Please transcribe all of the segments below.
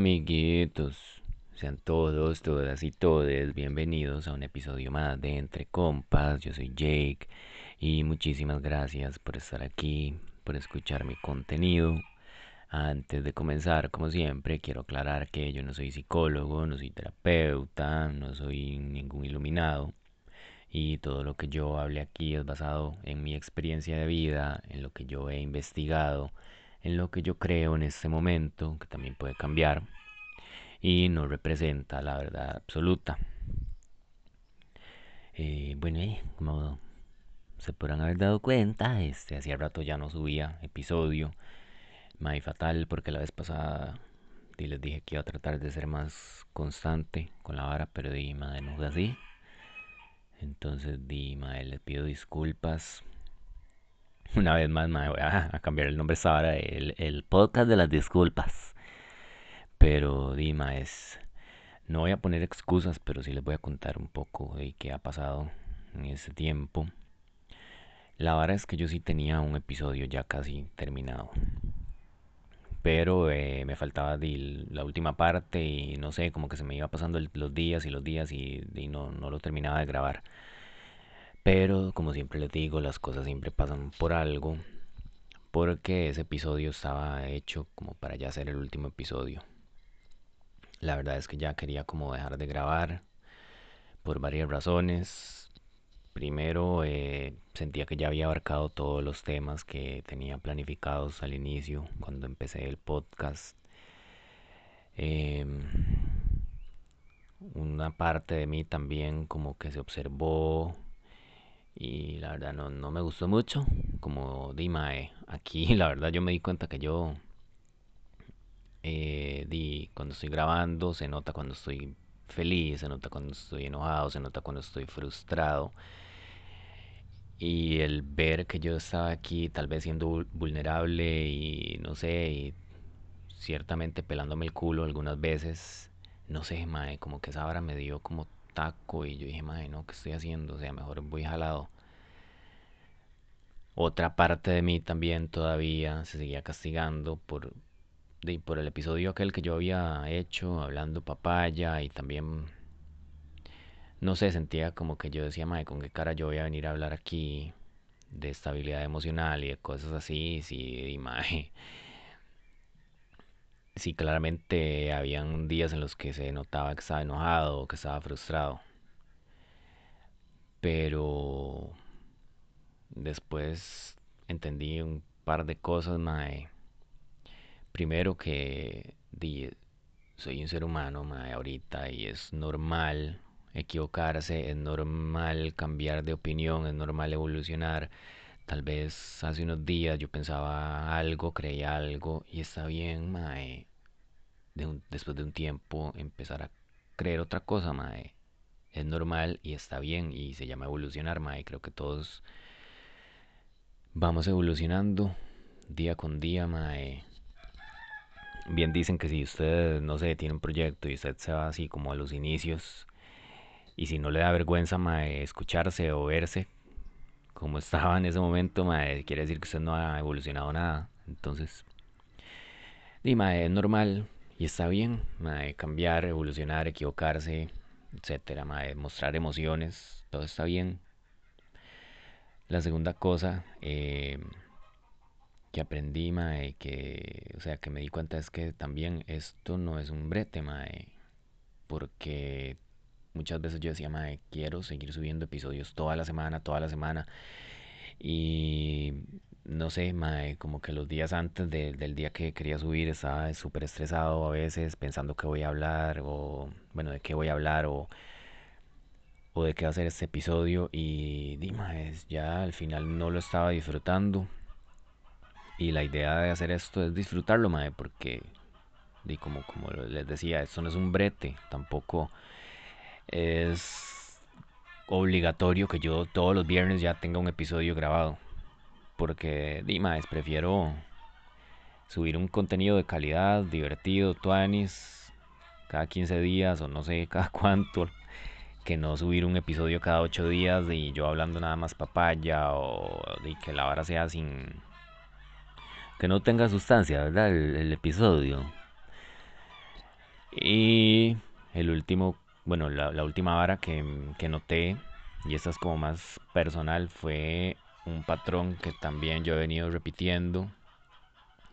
Amiguitos, sean todos, todas y todes bienvenidos a un episodio más de Entre Compas. Yo soy Jake y muchísimas gracias por estar aquí, por escuchar mi contenido. Antes de comenzar, como siempre, quiero aclarar que yo no soy psicólogo, no soy terapeuta, no soy ningún iluminado. Y todo lo que yo hable aquí es basado en mi experiencia de vida, en lo que yo he investigado en lo que yo creo en este momento, que también puede cambiar, y no representa la verdad absoluta. Eh, bueno, eh, como se podrán haber dado cuenta, este, hacía rato ya no subía episodio. Muy fatal porque la vez pasada y les dije que iba a tratar de ser más constante con la vara, pero di, madre, no fue así. Entonces, di, madre, les pido disculpas una vez más me voy a, cambiar el nombre Sara, el, el podcast de las disculpas. Pero Dima es... No voy a poner excusas, pero sí les voy a contar un poco de qué ha pasado en ese tiempo. La verdad es que yo sí tenía un episodio ya casi terminado. Pero eh, me faltaba la última parte y no sé, como que se me iba pasando los días y los días y, y no, no lo terminaba de grabar. Pero como siempre les digo, las cosas siempre pasan por algo. Porque ese episodio estaba hecho como para ya ser el último episodio. La verdad es que ya quería como dejar de grabar por varias razones. Primero, eh, sentía que ya había abarcado todos los temas que tenía planificados al inicio, cuando empecé el podcast. Em, una parte de mí también como que se observó y la verdad no, no me gustó mucho. Como Dima, aquí la verdad yo me di cuenta que yo eh, di, cuando estoy grabando se nota cuando estoy feliz, se nota cuando estoy enojado, se nota cuando estoy frustrado. Y el ver que yo estaba aquí tal vez siendo vulnerable y no sé, y ciertamente pelándome el culo algunas veces, no sé, mae, como que esa hora me dio como taco y yo dije, madre, no, ¿qué estoy haciendo? O sea, mejor voy jalado. Otra parte de mí también todavía se seguía castigando por, por el episodio aquel que yo había hecho hablando papaya y también, no sé, sentía como que yo decía, madre, ¿con qué cara yo voy a venir a hablar aquí de estabilidad emocional y de cosas así? Sí, madre sí, claramente habían días en los que se notaba que estaba enojado o que estaba frustrado. Pero después entendí un par de cosas, mae. Primero que soy un ser humano, mae, ahorita y es normal equivocarse, es normal cambiar de opinión, es normal evolucionar. Tal vez hace unos días yo pensaba algo, creía algo y está bien, mae después de un tiempo empezar a creer otra cosa, mae. Es normal y está bien y se llama evolucionar, mae. Creo que todos vamos evolucionando día con día, mae. Bien dicen que si usted, no sé, tiene un proyecto y usted se va así como a los inicios y si no le da vergüenza, escucharse o verse como estaba en ese momento, quiere decir que usted no ha evolucionado nada. Entonces, y es normal y está bien, cambiar, evolucionar, equivocarse, etcétera, mostrar emociones, todo está bien. La segunda cosa eh, que aprendí, mae, que, o sea, que me di cuenta es que también esto no es un brete, mae, porque muchas veces yo decía, mae, quiero seguir subiendo episodios toda la semana, toda la semana, y no sé, mae, como que los días antes del día que quería subir estaba súper estresado a veces pensando que voy a hablar o, bueno, de qué voy a hablar o, o de qué ser este episodio y, dime, ya al final no lo estaba disfrutando y la idea de hacer esto es disfrutarlo, mae, porque, como, como les decía, esto no es un brete, tampoco es obligatorio que yo todos los viernes ya tenga un episodio grabado porque, Dimas, prefiero subir un contenido de calidad, divertido, tuanis, cada 15 días o no sé cada cuánto, que no subir un episodio cada 8 días y yo hablando nada más papaya o de que la vara sea sin. Que no tenga sustancia, ¿verdad? El, episodio. Y el último, bueno, la, última vara que, que noté, y esta es como más personal, fue un patrón que también yo he venido repitiendo.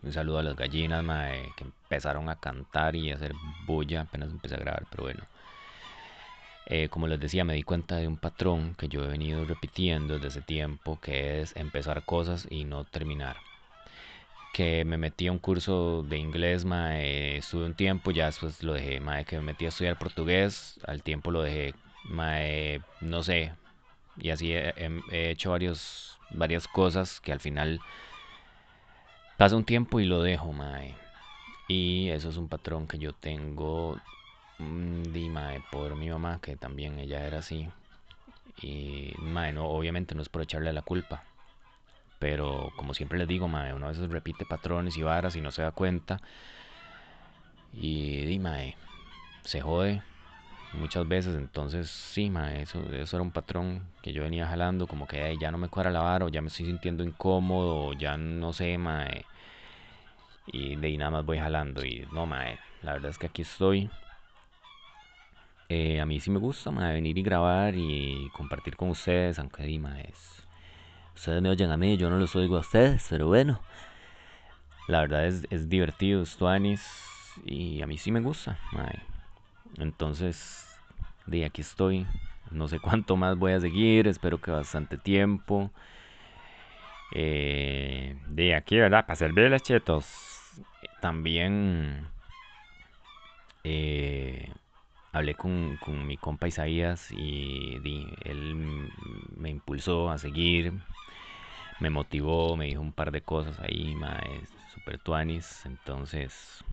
Un saludo a las gallinas, mae, que empezaron a cantar y a hacer bulla apenas empecé a grabar, pero bueno. Eh, como les decía, me di cuenta de un patrón que yo he venido repitiendo desde ese tiempo, que es empezar cosas y no terminar. Que me metí a un curso de inglés, mae, estuve un tiempo, ya después lo dejé, mae, que me metí a estudiar portugués, al tiempo lo dejé, mae, no sé, y así he, he hecho varios, varias cosas que al final pasa un tiempo y lo dejo, mae. Y eso es un patrón que yo tengo, mm, di, mae, por mi mamá, que también ella era así. Y, mae, no, obviamente no es por echarle la culpa. Pero como siempre les digo, mae, uno a veces repite patrones y varas y no se da cuenta. Y, di, mae, se jode muchas veces. Entonces, sí, mae, eso, era un patrón que yo venía jalando, como que "Ay, ya no me cuadra la vara, o ya me estoy sintiendo incómodo, o ya no sé, mae. Y de ahí nada más voy jalando. Y no, mae, la verdad es que aquí estoy. Eh, a mí sí me gusta, venir y grabar y compartir con ustedes, aunque di, mae, es- ustedes me oyen a mí, yo no los oigo a ustedes, pero bueno, la verdad es, es divertido, es tuanis, y a mí sí me gusta. Entonces, de aquí estoy. No sé cuánto más voy a seguir, espero que bastante tiempo. Eh, de aquí, ¿verdad? Para servirles, chetos. También eh, hablé con, con mi compa Isaías y él me impulsó a seguir, me motivó, me dijo un par de cosas ahí, mae, super tuanis. Entonces,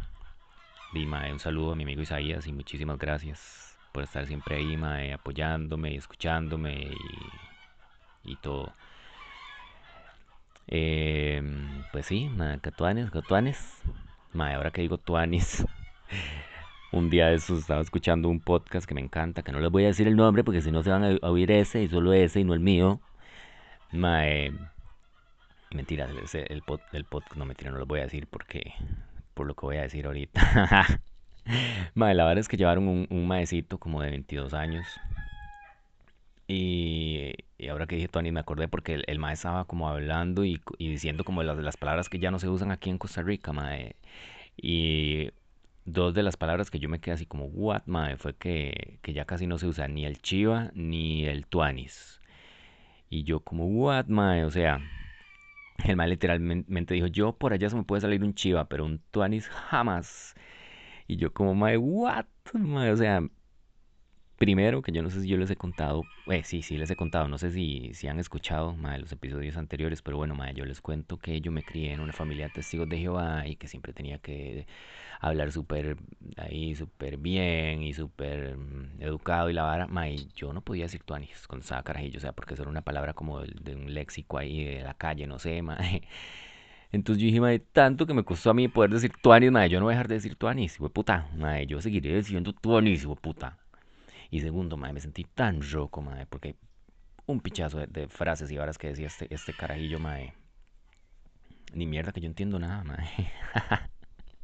di, mae, un saludo a mi amigo Isaías y muchísimas gracias por estar siempre ahí, mae, apoyándome y escuchándome y, y todo. Eh, pues sí, mae, que tuanis. Mae, ahora que digo tuanis, un día de esos estaba escuchando un podcast que me encanta, que no les voy a decir el nombre porque si no se van a oír ese y solo ese y no el mío. Mae, mentira, ese- el, pod, el podcast, no mentira, no lo voy a decir porque, por lo que voy a decir ahorita. Mae, la verdad es que llevaron un, un maecito como de 22 años. Y, y ahora que dije Tony, me acordé porque el, el mae estaba como hablando y, y diciendo como las, las palabras que ya no se usan aquí en Costa Rica, mae. Y dos de las palabras que yo me quedé así como, what, mae, fue que, que ya casi no se usa ni el chiva ni el tuanis. Y yo como, what, mae, o sea, el mae literalmente dijo, yo por allá se me puede salir un chiva, pero un tuanis jamás. Y yo como, mae, what, o sea, Primero, que yo no sé si yo les he contado, eh, sí, sí les he contado, no sé si, si han escuchado ma, los episodios anteriores, pero bueno, ma, yo les cuento que yo me crié en una familia de testigos de Jehová y que siempre tenía que hablar súper ahí, súper bien y súper mm, educado y la vara, yo no podía decir tuanis cuando estaba carajillo, o sea, porque eso era una palabra como de, de un léxico ahí de la calle, no sé, ma. Entonces yo dije, ma, tanto que me costó a mí poder decir tuanis, ma, yo no voy a dejar de decir tuanis, puta, ma, yo seguiré diciendo tuanis, puta. Y segundo, mae, me sentí tan roco, mae, porque un pichazo de, frases y varas que decía este, este carajillo, mae. Ni mierda que yo entiendo nada, mae.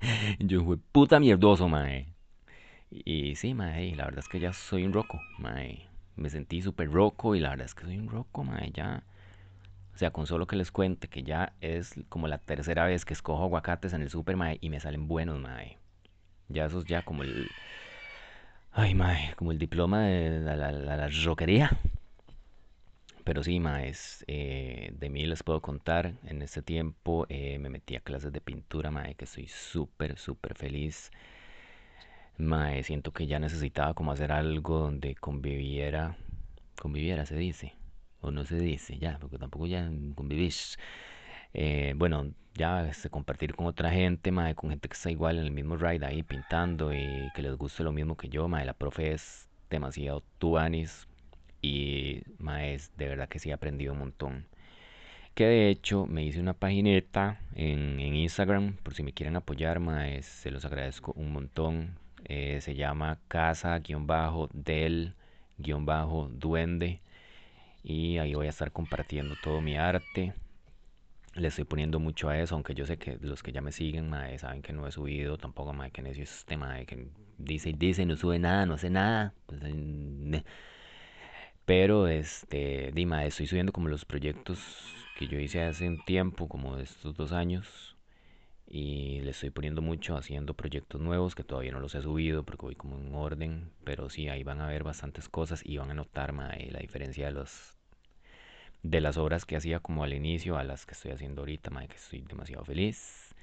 yo fui puta mierdoso, mae. Y sí, mae, la verdad es que ya soy un roco, mae. Me sentí súper roco y la verdad es que soy un roco, mae, ya. O sea, con solo que les cuente que ya es como la tercera vez que escojo aguacates en el super, mae, y me salen buenos, mae. Ya eso es ya como el... Ay, mae, como el diploma de la, la, roquería. Pero sí, maes, eh, de mí les puedo contar. En este tiempo eh, me metí a clases de pintura, mae, que estoy súper, súper feliz. Mae, siento que ya necesitaba como hacer algo donde conviviera, conviviera se dice, o no se dice, ya, porque tampoco ya convivís. Eh, bueno, ya este, compartir con otra gente, mae, con gente que está igual en el mismo ride ahí pintando y que les guste lo mismo que yo, mae, la profe es demasiado tuanis y mae, es de verdad que sí he aprendido un montón. Que de hecho me hice una pagineta en, en Instagram, por si me quieren apoyar, se los agradezco un montón. Eh, se llama casa-del-duende y ahí voy a estar compartiendo todo mi arte. Le estoy poniendo mucho a eso, aunque yo sé que los que ya me siguen, mae, saben que no he subido tampoco, mae, que necio es este mae, que dice y dice, no sube nada, no hace nada. Pues, pero, este, Dima, estoy subiendo como los proyectos que yo hice hace un tiempo, como de estos dos años. Y le estoy poniendo mucho haciendo proyectos nuevos que todavía no los he subido porque voy como en orden. Pero sí, ahí van a ver bastantes cosas y van a notar la diferencia de los de las obras que hacía como al inicio a las que estoy haciendo ahorita, mae, que estoy demasiado feliz.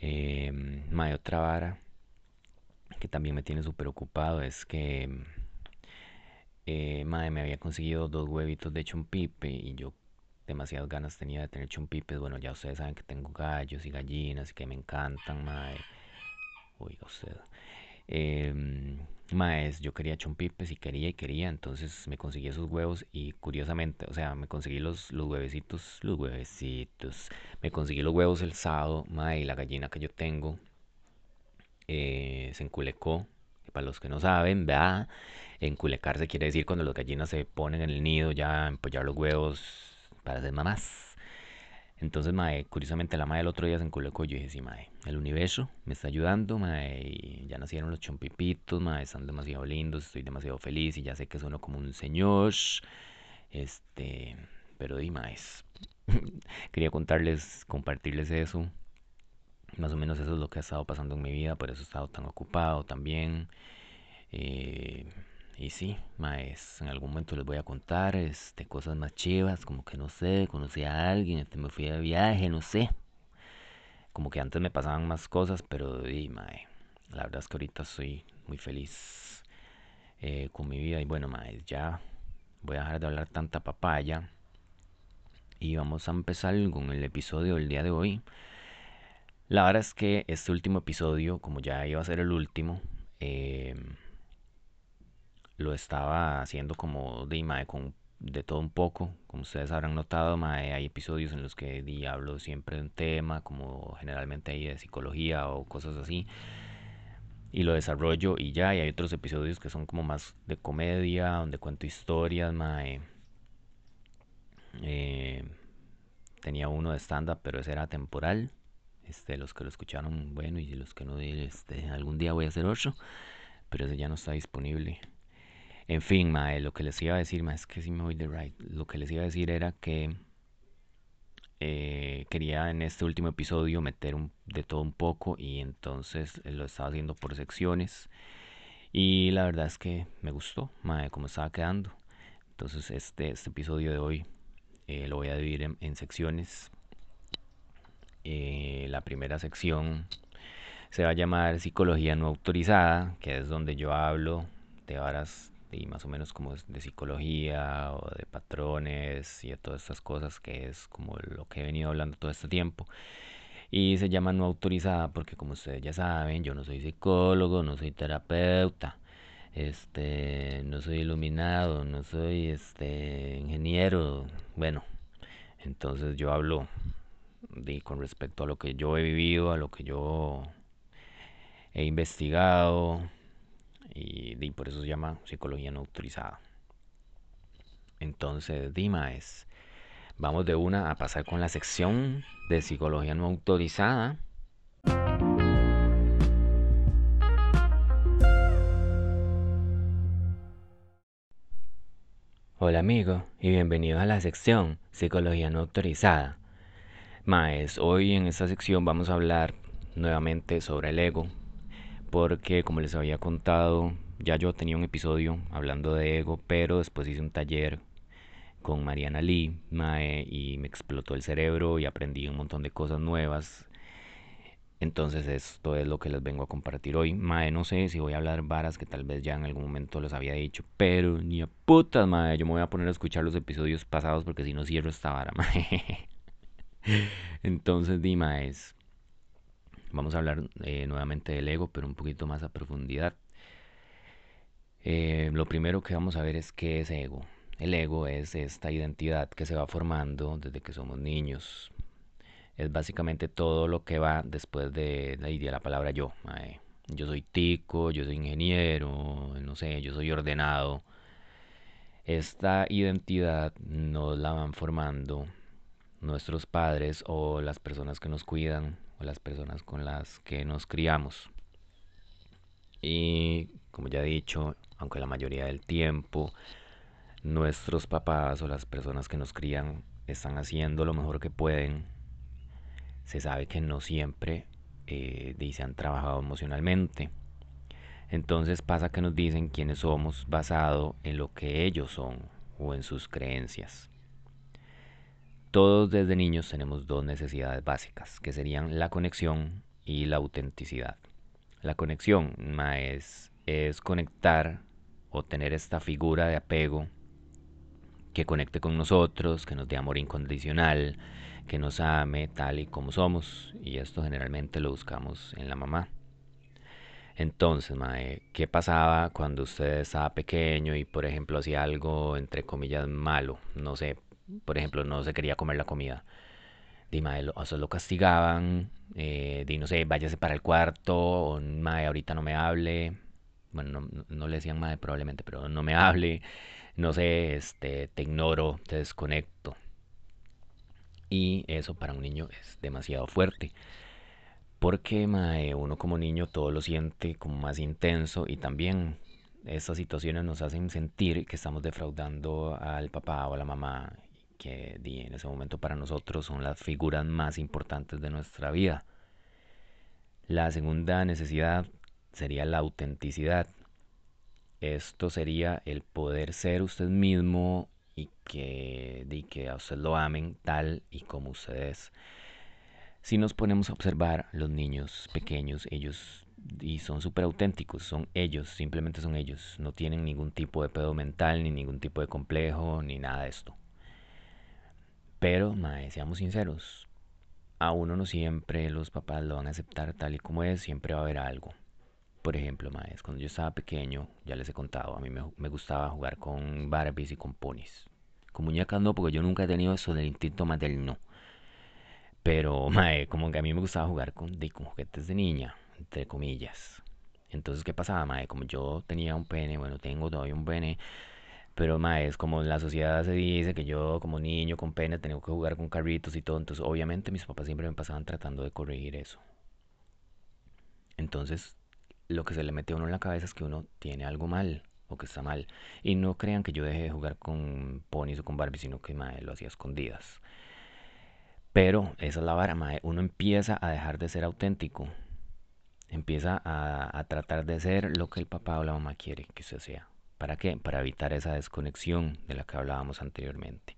Eh, mae, otra vara que también me tiene súper ocupado es que eh, mae, me había conseguido dos huevitos de chompipe y yo demasiadas ganas tenía de tener chompipes. Bueno, ya ustedes saben que tengo gallos y gallinas y que me encantan, mae. Oiga usted. Eh, Maes, yo quería chompipes y quería y quería, entonces me conseguí esos huevos y curiosamente, o sea, me conseguí los, los huevecitos, los huevecitos, me conseguí los huevos el sábado, mae, la gallina que yo tengo eh, se enculecó. Para los que no saben, vea, enculecarse quiere decir cuando las gallinas se ponen en el nido ya empollar los huevos para hacer mamás. Entonces, mae, curiosamente la mae el otro día se enculecó y yo dije, sí, mae, el universo me está ayudando, mae, ya nacieron los chompipitos, mae, están demasiado lindos, estoy demasiado feliz y ya sé que sueno como un señor, este, pero di, mae, quería contarles, compartirles eso, más o menos eso es lo que ha estado pasando en mi vida, por eso he estado tan ocupado también, eh, y sí, maes, en algún momento les voy a contar este, cosas más chivas, como que no sé, conocí a alguien, este, me fui de viaje, no sé. Como que antes me pasaban más cosas, pero di, mae, la verdad es que ahorita estoy muy feliz eh, con mi vida. Y bueno, maes, ya voy a dejar de hablar tanta papaya. Y vamos a empezar con el episodio del día de hoy. La verdad es que este último episodio, como ya iba a ser el último, eh, lo estaba haciendo como de, mae, con, de todo un poco. Como ustedes habrán notado, mae, hay episodios en los que di, hablo siempre de un tema, como generalmente hay de psicología o cosas así. Y lo desarrollo y ya, y hay otros episodios que son como más de comedia, donde cuento historias, mae. Eh, tenía uno de stand-up, pero ese era temporal. Este, los que lo escucharon, bueno, y los que no, este, algún día voy a hacer otro, pero ese ya no está disponible. En fin, mae, lo que les iba a decir, mae, es que si me voy de right. Lo que les iba a decir era que eh, quería en este último episodio meter de todo un poco y entonces lo estaba haciendo por secciones. Y la verdad es que me gustó, mae, cómo estaba quedando. Entonces este, este episodio de hoy eh, lo voy a dividir en, secciones. Eh, la primera sección se va a llamar Psicología no autorizada, que es donde yo hablo de varas y más o menos como de psicología o de patrones y de todas estas cosas que es como lo que he venido hablando todo este tiempo. Y se llama no autorizada porque como ustedes ya saben, yo no soy psicólogo, no soy terapeuta, este, no soy iluminado, no soy este ingeniero, bueno, entonces yo hablo de, con respecto a lo que yo he vivido, a lo que yo he investigado, y, por eso se llama psicología no autorizada. Entonces, Dima es, vamos de una a pasar con la sección de psicología no autorizada. Hola amigo y bienvenido a la sección Psicología no autorizada. Maes, hoy en esta sección vamos a hablar nuevamente sobre el ego, porque como les había contado, ya yo tenía un episodio hablando de ego, pero después hice un taller con Mariana Lee Mae, y me explotó el cerebro y aprendí un montón de cosas nuevas. Entonces esto es lo que les vengo a compartir hoy. Mae, no sé si voy a hablar varas que tal vez ya en algún momento les había dicho, pero ni a putas, mae, yo me voy a poner a escuchar los episodios pasados porque si no cierro esta vara, mae. Entonces, di, es Vamos a hablar eh, nuevamente del ego, pero un poquito más a profundidad. Eh, lo primero que vamos a ver es qué es ego. El ego es esta identidad que se va formando desde que somos niños. Es básicamente todo lo que va después de la idea la palabra yo. Yo soy tico, yo soy ingeniero, no sé, yo soy ordenado. Esta identidad nos la van formando nuestros padres o las personas que nos cuidan o las personas con las que nos criamos. Y como ya he dicho, aunque la mayoría del tiempo nuestros papás o las personas que nos crían están haciendo lo mejor que pueden, se sabe que no siempre eh, se han trabajado emocionalmente. Entonces pasa que nos dicen quiénes somos basado en lo que ellos son o en sus creencias. Todos desde niños tenemos dos necesidades básicas, que serían la conexión y la autenticidad. La conexión es, es conectar o tener esta figura de apego que conecte con nosotros, que nos dé amor incondicional, que nos ame tal y como somos. Y esto generalmente lo buscamos en la mamá. Entonces, mae, ¿qué pasaba cuando usted estaba pequeño y, por ejemplo, hacía algo, entre comillas, malo? No sé, por ejemplo, no se quería comer la comida. Di, mae, lo, o lo castigaban, eh, di, no sé, váyase para el cuarto, o, mae, ahorita no me hable. Bueno, no, no le decían mae probablemente, pero no me hable. No sé, este, te ignoro, te desconecto. Y eso para un niño es demasiado fuerte. Porque mae, uno como niño todo lo siente como más intenso y también estas situaciones nos hacen sentir que estamos defraudando al papá o a la mamá que di, en ese momento para nosotros son las figuras más importantes de nuestra vida. La segunda necesidad sería la autenticidad. Esto sería el poder ser usted mismo y que, di, que a usted lo amen tal y como usted es. Si nos ponemos a observar los niños pequeños, ellos y son súper auténticos, son ellos, simplemente son ellos, no tienen ningún tipo de pedo mental, ni ningún tipo de complejo, ni nada de esto. Pero, mae, seamos sinceros, a uno no siempre los papás lo van a aceptar tal y como es, siempre va a haber algo. Por ejemplo, mae, cuando yo estaba pequeño, ya les he contado, a mí me, gustaba jugar con Barbies y con ponis. Con muñecas no, porque yo nunca he tenido eso del instinto materno. Pero, mae, como que a mí me gustaba jugar con, de, con juguetes de niña, entre comillas. Entonces, ¿qué pasaba, mae? Como yo tenía un pene, bueno, tengo todavía un pene, pero, mae, es como la sociedad se dice que yo, como niño con pene, tengo que jugar con carritos y todo. Entonces, obviamente, mis papás siempre me pasaban tratando de corregir eso. Entonces, lo que se le mete a uno en la cabeza es que uno tiene algo mal o que está mal. Y no crean que yo dejé de jugar con ponis o con Barbie, sino que, mae, lo hacía escondidas. Pero esa es la vara, mae. Uno empieza a dejar de ser auténtico. Empieza a, a tratar de ser lo que el papá o la mamá quiere que usted sea. ¿Para qué? Para evitar esa desconexión de la que hablábamos anteriormente.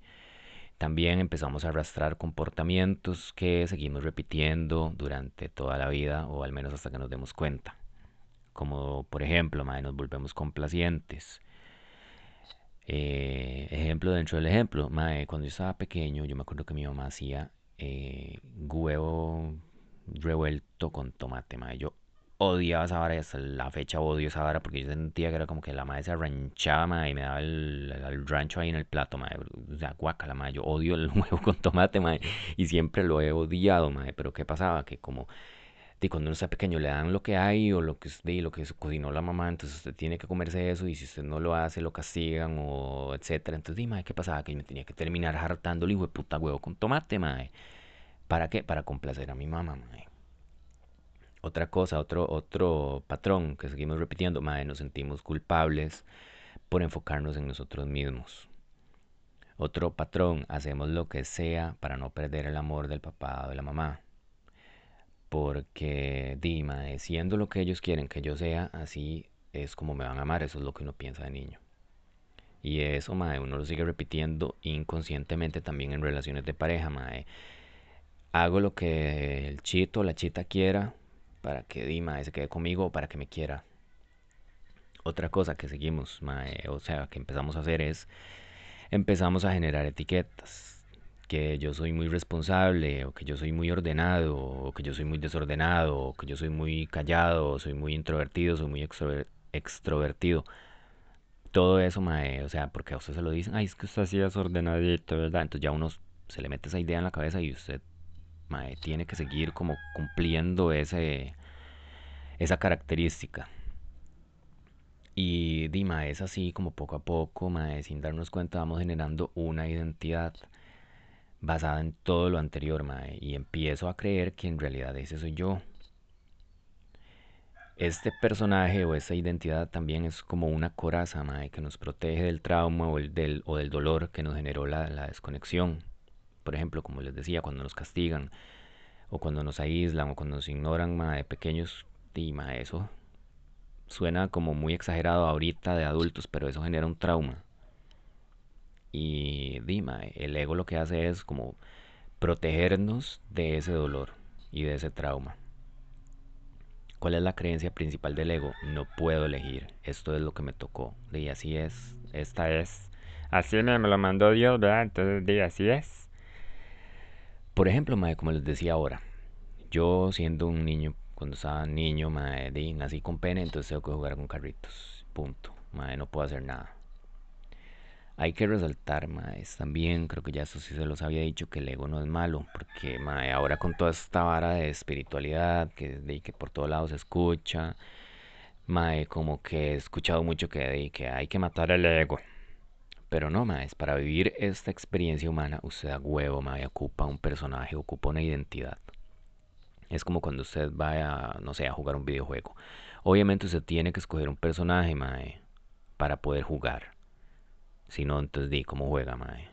También empezamos a arrastrar comportamientos que seguimos repitiendo durante toda la vida o al menos hasta que nos demos cuenta. Como por ejemplo, mae, nos volvemos complacientes. Eh, ejemplo dentro del ejemplo, cuando yo estaba pequeño, yo me acuerdo que mi mamá hacía eh, huevo revuelto con tomate, mae. Yo odiaba esa vara hasta la fecha odio esa vara porque yo sentía que era como que la madre se arranchaba, mae, y me daba el, el rancho ahí en el plato, mae. O sea, guacala, mae. Yo odio el huevo con tomate, mae, y siempre lo he odiado, mae. Pero ¿qué pasaba? Que como de cuando uno está pequeño le dan lo que hay o lo que, de, lo que cocinó la mamá, entonces usted tiene que comerse eso y si usted no lo hace lo castigan o etcétera. Entonces, dime, ¿qué pasaba? Que me tenía que terminar hartando el hijo de puta huevo con tomate, mae. ¿Para qué? Para complacer a mi mamá, mae. Otra cosa, otro, otro patrón que seguimos repitiendo, mae, nos sentimos culpables por enfocarnos en nosotros mismos. Otro patrón, hacemos lo que sea para no perder el amor del papá o de la mamá. Porque, Dima, siendo lo que ellos quieren que yo sea, así es como me van a amar, eso es lo que uno piensa de niño. Y eso, mae, uno lo sigue repitiendo inconscientemente también en relaciones de pareja, mae. Hago lo que el chito o la chita quiera para que Dima se quede conmigo o para que me quiera. Otra cosa que seguimos, mae, o sea, que empezamos a hacer es empezamos a generar etiquetas que yo soy muy responsable, o que yo soy muy ordenado, o que yo soy muy desordenado, o que yo soy muy callado, o soy muy introvertido, soy muy extrovertido. Todo eso, mae, o sea, porque a usted se lo dicen, ay, es que usted así es ordenadito, ¿verdad? Entonces ya uno se le mete esa idea en la cabeza y usted, mae, tiene que seguir como cumpliendo ese, esa característica. Y Dima es así como poco a poco, sin darnos cuenta, vamos generando una identidad basada en todo lo anterior, y empiezo a creer que en realidad ese soy yo. Este personaje o esta identidad también es como una coraza, que nos protege del trauma o, el del, o del dolor que nos generó la, desconexión. Por ejemplo, como les decía, cuando nos castigan, o cuando nos aíslan, o cuando nos ignoran, mae, pequeños, y mae, eso suena como muy exagerado ahorita de adultos, pero eso genera un trauma. Y Dima, el ego lo que hace es como protegernos de ese dolor y de ese trauma. ¿Cuál es la creencia principal del ego? No puedo elegir. Esto es lo que me tocó. Y así es. Esta es. Así me lo mandó Dios, ¿verdad? Entonces, di, así es. Por ejemplo, mae, como les decía ahora, yo siendo un niño, cuando estaba niño, mae, di, nací con pene, entonces tengo que jugar con carritos. Punto. Mae, no puedo hacer nada. Hay que resaltar, mae, también, creo que ya eso sí se los había dicho, que el ego no es malo, porque mae, ahora con toda esta vara de espiritualidad, que, de, que por todos lados se escucha, mae, como que he escuchado mucho que, de, que hay que matar el ego. Pero no, mae, es para vivir esta experiencia humana, usted a huevo, mae, ocupa un personaje, ocupa una identidad. Es como cuando usted va a, no sé, a jugar un videojuego. Obviamente usted tiene que escoger un personaje, mae, para poder jugar. Si no, entonces di cómo juega, mae.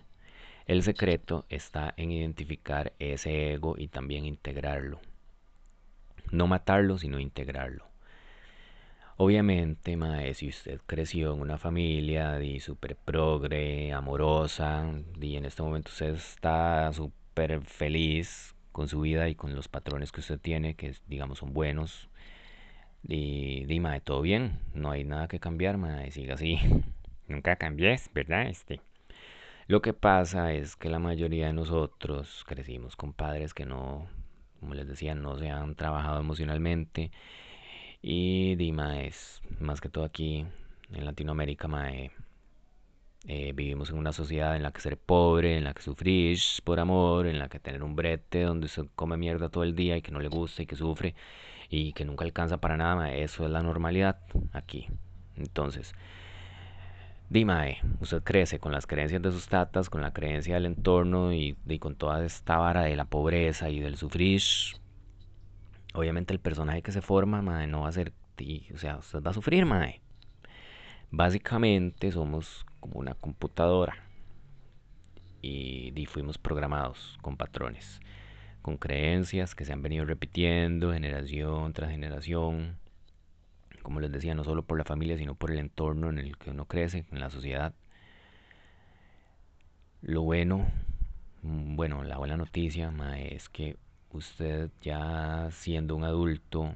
El secreto está en identificar ese ego y también integrarlo. No matarlo, sino integrarlo. Obviamente, mae, si usted creció en una familia de super progre, amorosa, y en este momento usted está súper feliz con su vida y con los patrones que usted tiene, que digamos son buenos, y di, mae, todo bien, no hay nada que cambiar, mae, siga así. Nunca cambies, ¿verdad? Este. Lo que pasa es que la mayoría de nosotros crecimos con padres que no, como les decía, no se han trabajado emocionalmente. Y Dima es, más que todo aquí en Latinoamérica, mae, eh, vivimos en una sociedad en la que ser pobre, en la que sufrir por amor, en la que tener un brete donde se come mierda todo el día y que no le gusta y que sufre y que nunca alcanza para nada, eso es la normalidad aquí. Entonces, Dimae, usted crece con las creencias de sus tatas, con la creencia del entorno y, con toda esta vara de la pobreza y del sufrir. Obviamente el personaje que se forma, mae, no va a ser, ti, o sea, usted va a sufrir, mae. Básicamente somos como una computadora y, fuimos programados con patrones, con creencias que se han venido repitiendo generación tras generación como les decía, no solo por la familia, sino por el entorno en el que uno crece, en la sociedad. Lo bueno, mm, bueno, la buena noticia ma, es que usted ya siendo un adulto,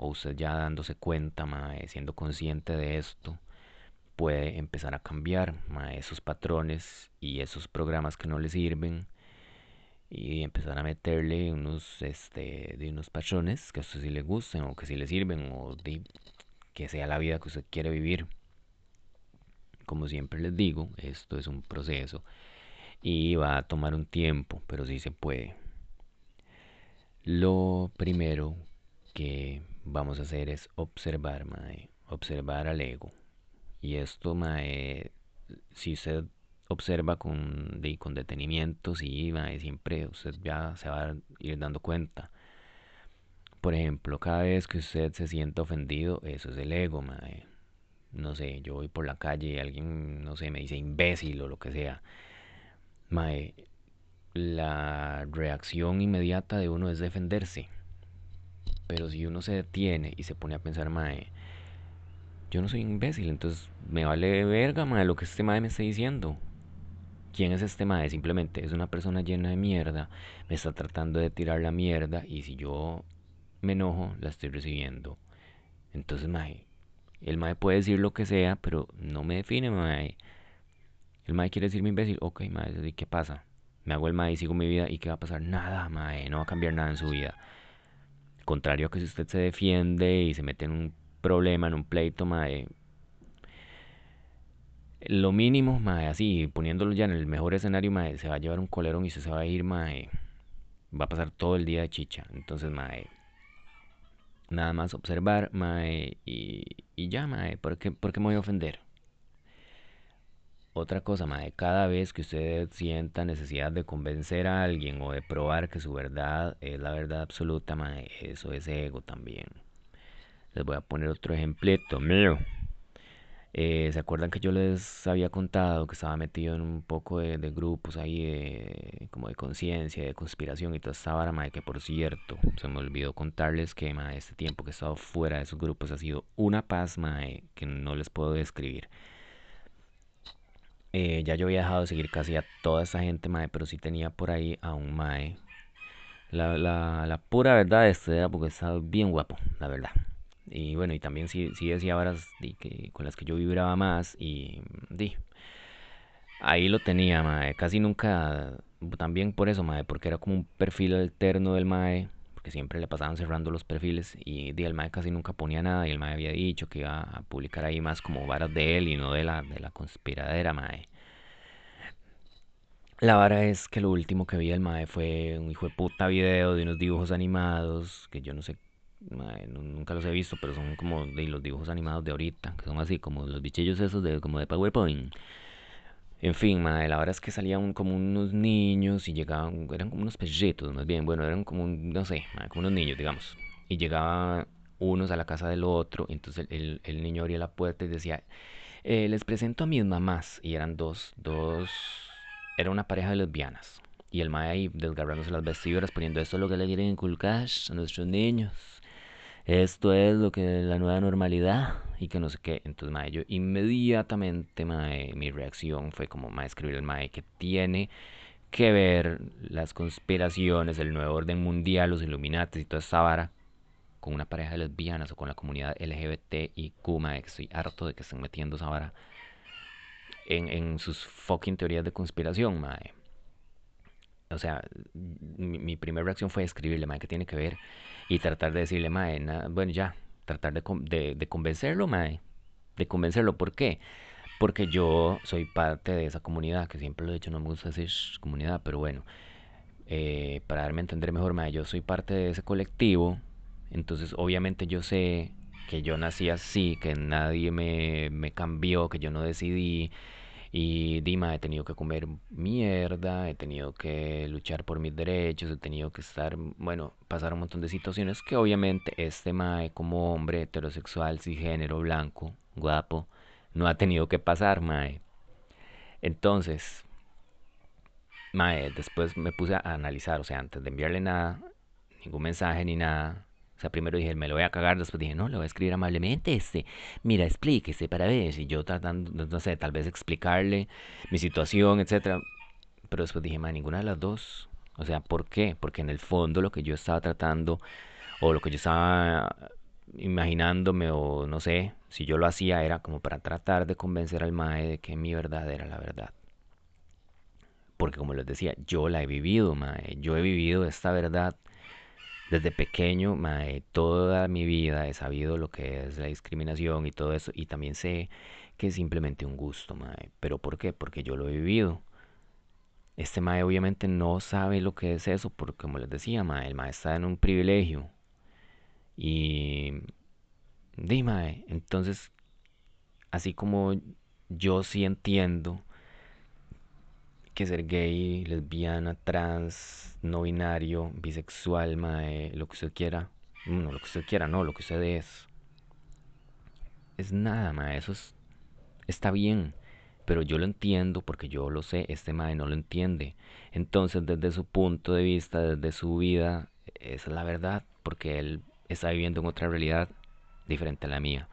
o usted ya dándose cuenta, siendo consciente de esto, puede empezar a cambiar esos patrones y esos programas que no le sirven y empezar a meterle unos este de unos patrones que a usted sí le gusten o que sí le sirven o de, que sea la vida que usted quiere vivir. Como siempre les digo esto es un proceso y va a tomar un tiempo pero sí se puede. Lo primero que vamos a hacer es observar mae, observar al ego y esto mae, si usted observa con, con detenimiento, sí, mae, siempre usted ya se va a ir dando cuenta. Por ejemplo, cada vez que usted se sienta ofendido, eso es el ego, mae. No sé, yo voy por la calle y alguien, no sé, me dice imbécil o lo que sea. Mae, la reacción inmediata de uno es defenderse. Pero si uno se detiene y se pone a pensar, mae, yo no soy imbécil, entonces me vale verga, mae, lo que este mae me está diciendo. ¿Quién es este mae? Simplemente es una persona llena de mierda, me está tratando de tirar la mierda y si yo me enojo, la estoy recibiendo. Entonces, mae, el mae puede decir lo que sea, pero no me define, mae. El mae quiere decirme imbécil, ok, mae, ¿y qué pasa? Me hago el mae y sigo mi vida y ¿qué va a pasar? Nada, mae, no va a cambiar nada en su vida. Contrario a que si usted se defiende y se mete en un problema, en un pleito, mae, lo mínimo, mae, así, poniéndolo ya en el mejor escenario, mae, se va a llevar un colerón y se, va a ir, mae, va a pasar todo el día de chicha. Entonces, mae, nada más observar, mae, y, y ya, mae, ¿por qué, ¿por qué me voy a ofender? Otra cosa, mae, cada vez que usted sienta necesidad de convencer a alguien o de probar que su verdad es la verdad absoluta, eso es ego también. Les voy a poner otro ejemplito mío. Eh, ¿Se acuerdan que yo les había contado que estaba metido en un poco de, grupos ahí de, como de conciencia, de conspiración y toda esta vara, mae? Que por cierto, se me olvidó contarles que, este tiempo que he estado fuera de esos grupos ha sido una paz, mae, que no les puedo describir. Eh, ya yo había dejado de seguir casi a toda esa gente, mae, pero sí tenía por ahí a un mae. La, la, la pura verdad de este era porque estaba bien guapo, la verdad. Y bueno, y también sí, sí decía varas con las que yo vibraba más y di, ahí lo tenía, mae. Casi nunca, también por eso, mae, porque era como un perfil alterno del mae, porque siempre le pasaban cerrando los perfiles y el mae casi nunca ponía nada y el mae había dicho que iba a publicar ahí más como varas de él y no de la, de la conspiradera, mae. La vara es que lo último que vi del mae fue un hijo de puta video de unos dibujos animados que yo no sé nunca los he visto, pero son como de los dibujos animados de ahorita, que son así como los bichillos esos de como de PowerPoint. En fin, mae, la verdad es que salían como unos niños y llegaban, eran como unos perritos, más bien, bueno, eran como, un- no sé, como unos niños, digamos. Y llegaban unos a la casa del otro, y entonces el niño abría la puerta y decía, "Eh, les presento a mis mamás, y eran dos, dos, era una pareja de lesbianas. Y el mae ahí desgarrándose las vestiduras, poniendo esto es lo que le quieren inculcar a nuestros niños esto es lo que la nueva normalidad y que no sé qué. Entonces, mae, yo inmediatamente, mae, mi reacción fue como, mae, escribir el mae que tiene que ver las conspiraciones, el nuevo orden mundial, los Illuminati y toda esta vara con una pareja de lesbianas o con la comunidad LGBTIQ, mae, que estoy harto de que estén metiendo esa vara en, en sus fucking teorías de conspiración, mae. O sea, mi, mi primera reacción fue escribirle, mae, que tiene que ver y tratar de decirle, mae, bueno, ya, tratar de, de, de convencerlo, mae, de convencerlo. ¿Por qué? Porque yo soy parte de esa comunidad, que siempre lo he dicho, no me gusta decir comunidad, pero bueno, eh, para darme a entender mejor, mae, yo soy parte de ese colectivo, entonces obviamente yo sé que yo nací así, que nadie me, me cambió, que yo no decidí, y Dima, he tenido que comer mierda, he tenido que luchar por mis derechos, he tenido que estar, bueno, pasar un montón de situaciones que obviamente este mae como hombre heterosexual, cisgénero, blanco, guapo, no ha tenido que pasar, mae. Entonces, mae, después me puse a analizar, o sea, antes de enviarle nada, ningún mensaje ni nada. O sea, primero dije, me lo voy a cagar, después dije, no, le voy a escribir amablemente, este, mira, explíquese para ver, si yo tratando, no sé, tal vez explicarle mi situación, etcétera. Pero después dije, ma, ninguna de las dos. O sea, ¿por qué? Porque en el fondo lo que yo estaba tratando, o lo que yo estaba imaginándome, o no sé, si yo lo hacía era como para tratar de convencer al mae de que mi verdad era la verdad. Porque como les decía, yo la he vivido, mae. Yo he vivido esta verdad desde pequeño, mae, toda mi vida he sabido lo que es la discriminación y todo eso, y también sé que es simplemente un gusto, mae. ¿Pero por qué? Porque yo lo he vivido. Este mae obviamente no sabe lo que es eso, porque como les decía, mae, el mae está en un privilegio. Y, di, mae, entonces, así como yo sí entiendo que ser gay, lesbiana, trans, no binario, bisexual, mae, lo que usted quiera, no, lo que usted quiera, no, lo que usted es, es nada, mae, eso es, está bien, pero yo lo entiendo porque yo lo sé, este mae no lo entiende. Entonces, desde su punto de vista, desde su vida, esa es la verdad, porque él está viviendo en otra realidad diferente a la mía.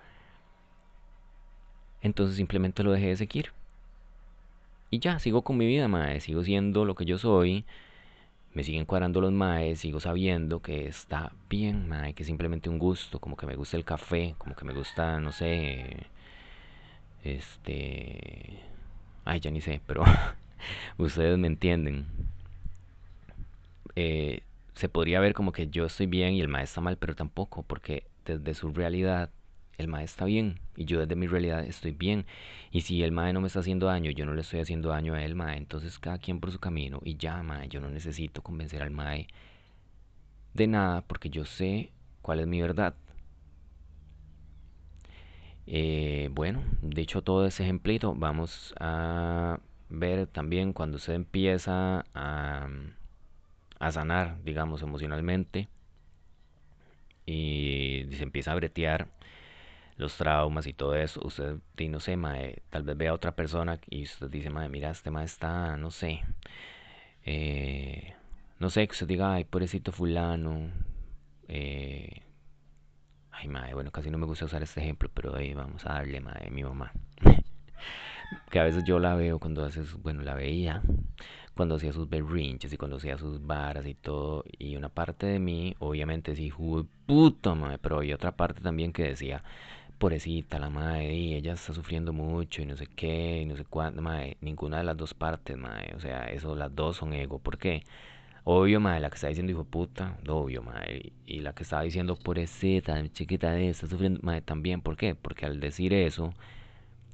Entonces simplemente lo dejé de seguir. Y ya, sigo con mi vida, mae, sigo siendo lo que yo soy, me siguen cuadrando los maes, sigo sabiendo que está bien, mae, que es simplemente un gusto, como que me gusta el café, como que me gusta, no sé, este... Ay, ya ni sé, pero ustedes me entienden. Eh, se podría ver como que yo estoy bien y el mae está mal, pero tampoco, porque desde su realidad el mae está bien y yo desde mi realidad estoy bien. Y si el mae no me está haciendo daño, yo no le estoy haciendo daño a él, mae, entonces cada quien por su camino y ya, mae, yo no necesito convencer al mae de nada porque yo sé cuál es mi verdad. Eh, bueno, dicho todo ese ejemplito, vamos a ver también cuando usted empieza a, a sanar, digamos, emocionalmente, y se empieza a bretear los traumas y todo eso, usted, no sé, mae, tal vez vea a otra persona y usted dice, mae, mira, este mae está, no sé, eh, no sé, que usted diga, ay, pobrecito fulano, eh, ay, mae, bueno, casi no me gusta usar este ejemplo, pero ahí vamos a darle, mae, mi mamá. que a veces yo la veo cuando hace, bueno, la veía cuando hacía sus berrinches y cuando hacía sus varas y todo. Y una parte de mí, obviamente, sí, puta, madre, pero hay otra parte también que decía, pobrecita la madre, y ella está sufriendo mucho y no sé qué, y no sé cuánto, madre, ninguna de las dos partes, madre, o sea, eso, las dos son ego, ¿por qué? Obvio, madre, la que está diciendo hijo puta, obvio, madre, y la que estaba diciendo pobrecita, chiquita, está sufriendo, madre, también, ¿por qué? Porque al decir eso,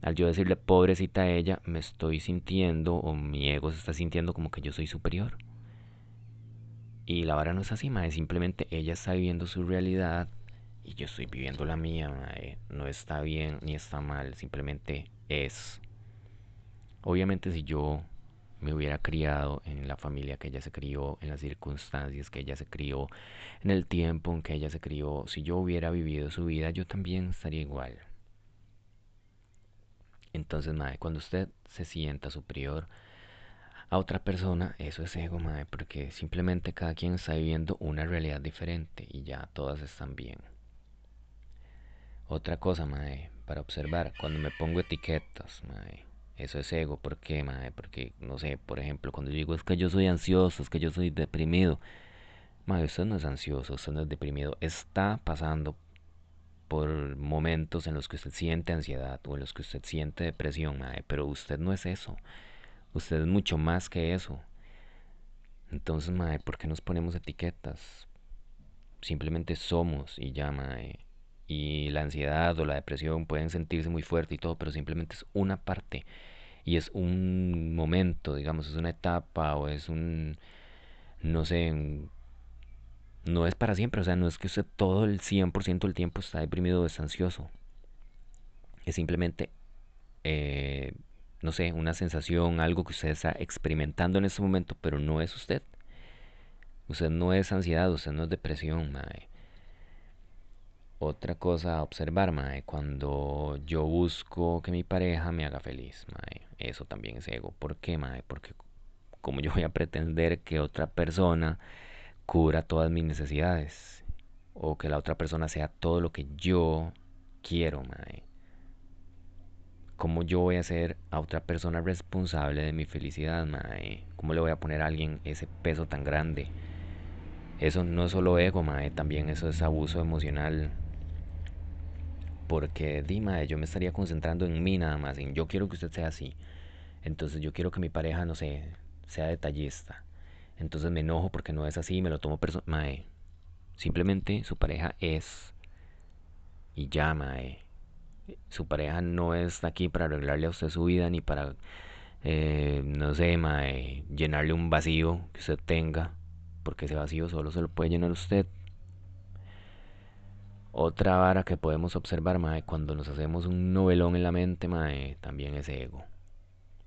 al yo decirle pobrecita a ella, me estoy sintiendo o mi ego se está sintiendo como que yo soy superior. Y la vara no es así, mae. Simplemente ella está viviendo su realidad y yo estoy viviendo la mía, mae. No está bien ni está mal, simplemente es. Obviamente si yo me hubiera criado en la familia que ella se crió, en las circunstancias que ella se crió, en el tiempo en que ella se crió, si yo hubiera vivido su vida, yo también estaría igual. Entonces, mae, cuando usted se sienta superior a otra persona, eso es ego, mae, porque simplemente cada quien está viviendo una realidad diferente y ya todas están bien. Otra cosa, mae, para observar, cuando me pongo etiquetas, mae, eso es ego, ¿por qué, mae? Porque, no sé, por ejemplo, cuando yo digo es que yo soy ansioso, es que yo soy deprimido, mae, usted no es ansioso, usted no es deprimido, está pasando por momentos en los que usted siente ansiedad o en los que usted siente depresión, mae, pero usted no es eso. Usted es mucho más que eso. Entonces, mae, ¿por qué nos ponemos etiquetas? Simplemente somos y ya, mae. Y la ansiedad o la depresión pueden sentirse muy fuerte y todo, pero simplemente es una parte. Y es un momento, digamos, es una etapa o es un, no sé, no es para siempre, o sea, no es que usted todo el 100% del tiempo está deprimido o está ansioso. Es simplemente, eh, no sé, una sensación, algo que usted está experimentando en ese momento, pero no es usted. Usted no es ansiedad, usted no es depresión, mae. Otra cosa a observar, cuando yo busco que mi pareja me haga feliz, mae. Eso también es ego. ¿Por qué, mae? Porque como yo voy a pretender que otra persona cubra todas mis necesidades o que la otra persona sea todo lo que yo quiero, mae. ¿Cómo yo voy a ser a otra persona responsable de mi felicidad, mae? ¿Cómo le voy a poner a alguien ese peso tan grande? Eso no es solo ego, también eso es abuso emocional. Porque, di, mae, yo me estaría concentrando en mí nada más, en yo quiero que usted sea así. Entonces yo quiero que mi pareja, no sé, sea detallista. Entonces me enojo porque no es así, me lo tomo personal. Mae, simplemente su pareja es. Y ya, mae. Su pareja no está aquí para arreglarle a usted su vida ni para, eh, no sé, mae, llenarle un vacío que usted tenga. Porque ese vacío solo se lo puede llenar usted. Otra vara que podemos observar, mae, cuando nos hacemos un novelón en la mente, mae, también es ego.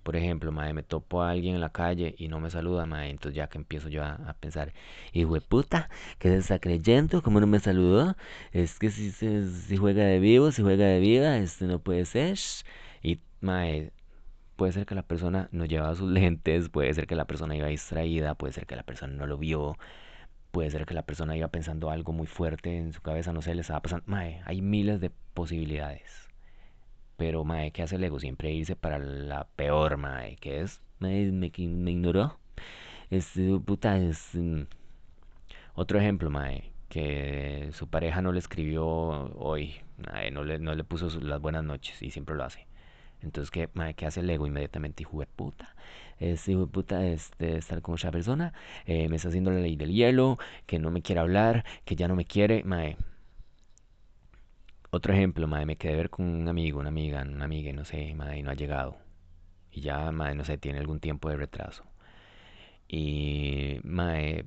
Por ejemplo, mae, me topo a alguien en la calle y no me saluda, mae, entonces ya que empiezo yo a, pensar, hijo de puta, ¿qué se está creyendo? ¿Cómo no me saludó? Es que si, si, si juega de vivo, si juega de vida, este no puede ser. Y, mae, puede ser que la persona no llevaba sus lentes, puede ser que la persona iba distraída, puede ser que la persona no lo vio, puede ser que la persona iba pensando algo muy fuerte en su cabeza, no sé, le estaba pasando. Mae, hay miles de posibilidades. Pero, mae, ¿qué hace el ego? Siempre irse para la peor, mae, que es, mae, me, me ignoró. Este, puta, es... mm, Otro ejemplo, mae, que su pareja no le escribió hoy, mae, no le, no le puso las buenas noches y siempre lo hace. Entonces, ¿qué, mae, ¿qué hace el ego? Inmediatamente, hijo de puta. Este hijo de puta, este, estar con otra persona, eh, me está haciendo la ley del hielo, que no me quiere hablar, que ya no me quiere, mae. Otro ejemplo, mae, me quedé ver con un amigo, una amiga, una amiga, no sé, mae, no ha llegado. Y ya, mae, no sé, tiene algún tiempo de retraso. Y, mae,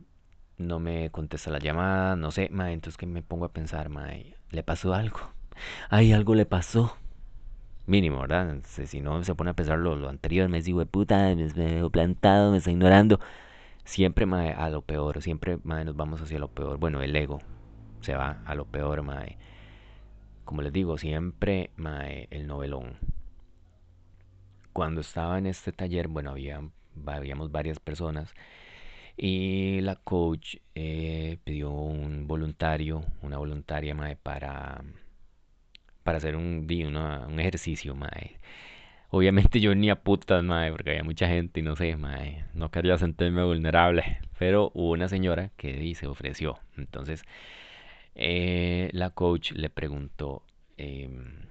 no me contesta la llamada, no sé, mae, entonces que me pongo a pensar, mae, ¿le pasó algo? Ay, algo le pasó. Mínimo, ¿verdad? Si no se pone a pensar lo, lo anterior, me digo, puta, me, me veo plantado, me está ignorando. Siempre, mae, a lo peor, siempre, mae, nos vamos hacia lo peor. Bueno, el ego. se va a lo peor, mae. Como les digo, siempre, mae, el novelón. Cuando estaba en este taller, bueno, había, habíamos varias personas y la coach eh, pidió un voluntario, una voluntaria, mae, para, para hacer un, una, un ejercicio, mae. Obviamente yo ni a putas, mae, porque había mucha gente y no sé, mae, no quería sentirme vulnerable. Pero hubo una señora que se ofreció. Entonces, eh, la coach le preguntó, em,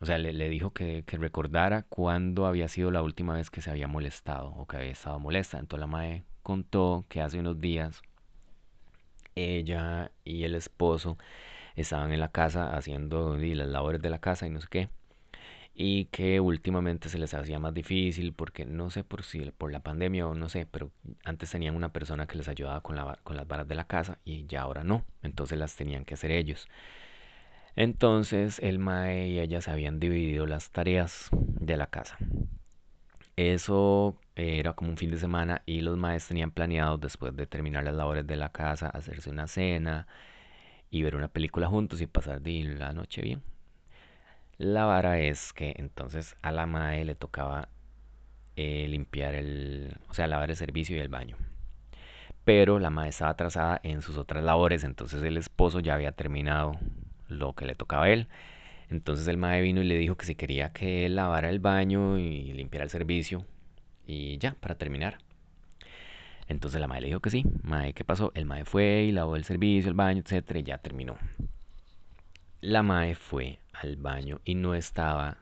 o sea, le, dijo que, que recordara cuándo había sido la última vez que se había molestado o que había estado molesta. Entonces la mae contó que hace unos días ella y el esposo estaban en la casa haciendo y, las labores de la casa y no sé qué y que últimamente se les hacía más difícil porque no sé por si por la pandemia o no sé, pero antes tenían una persona que les ayudaba con, la, con las varas de la casa y ya ahora no, entonces las tenían que hacer ellos. Entonces el mae y ella se habían dividido las tareas de la casa. Eso era como un fin de semana y los maes tenían planeado después de terminar las labores de la casa hacerse una cena y ver una película juntos y pasar la noche bien. La vara es que entonces a la mae le tocaba eh, limpiar el, o sea, lavar el servicio y el baño. Pero la mae estaba atrasada en sus otras labores, entonces el esposo ya había terminado lo que le tocaba a él. Entonces el mae vino y le dijo que si quería que él lavara el baño y limpiara el servicio y ya, para terminar. Entonces la mae le dijo que sí. Mae, ¿qué pasó? El mae fue y lavó el servicio, el baño, etcétera, y ya terminó. La mae fue al baño y no estaba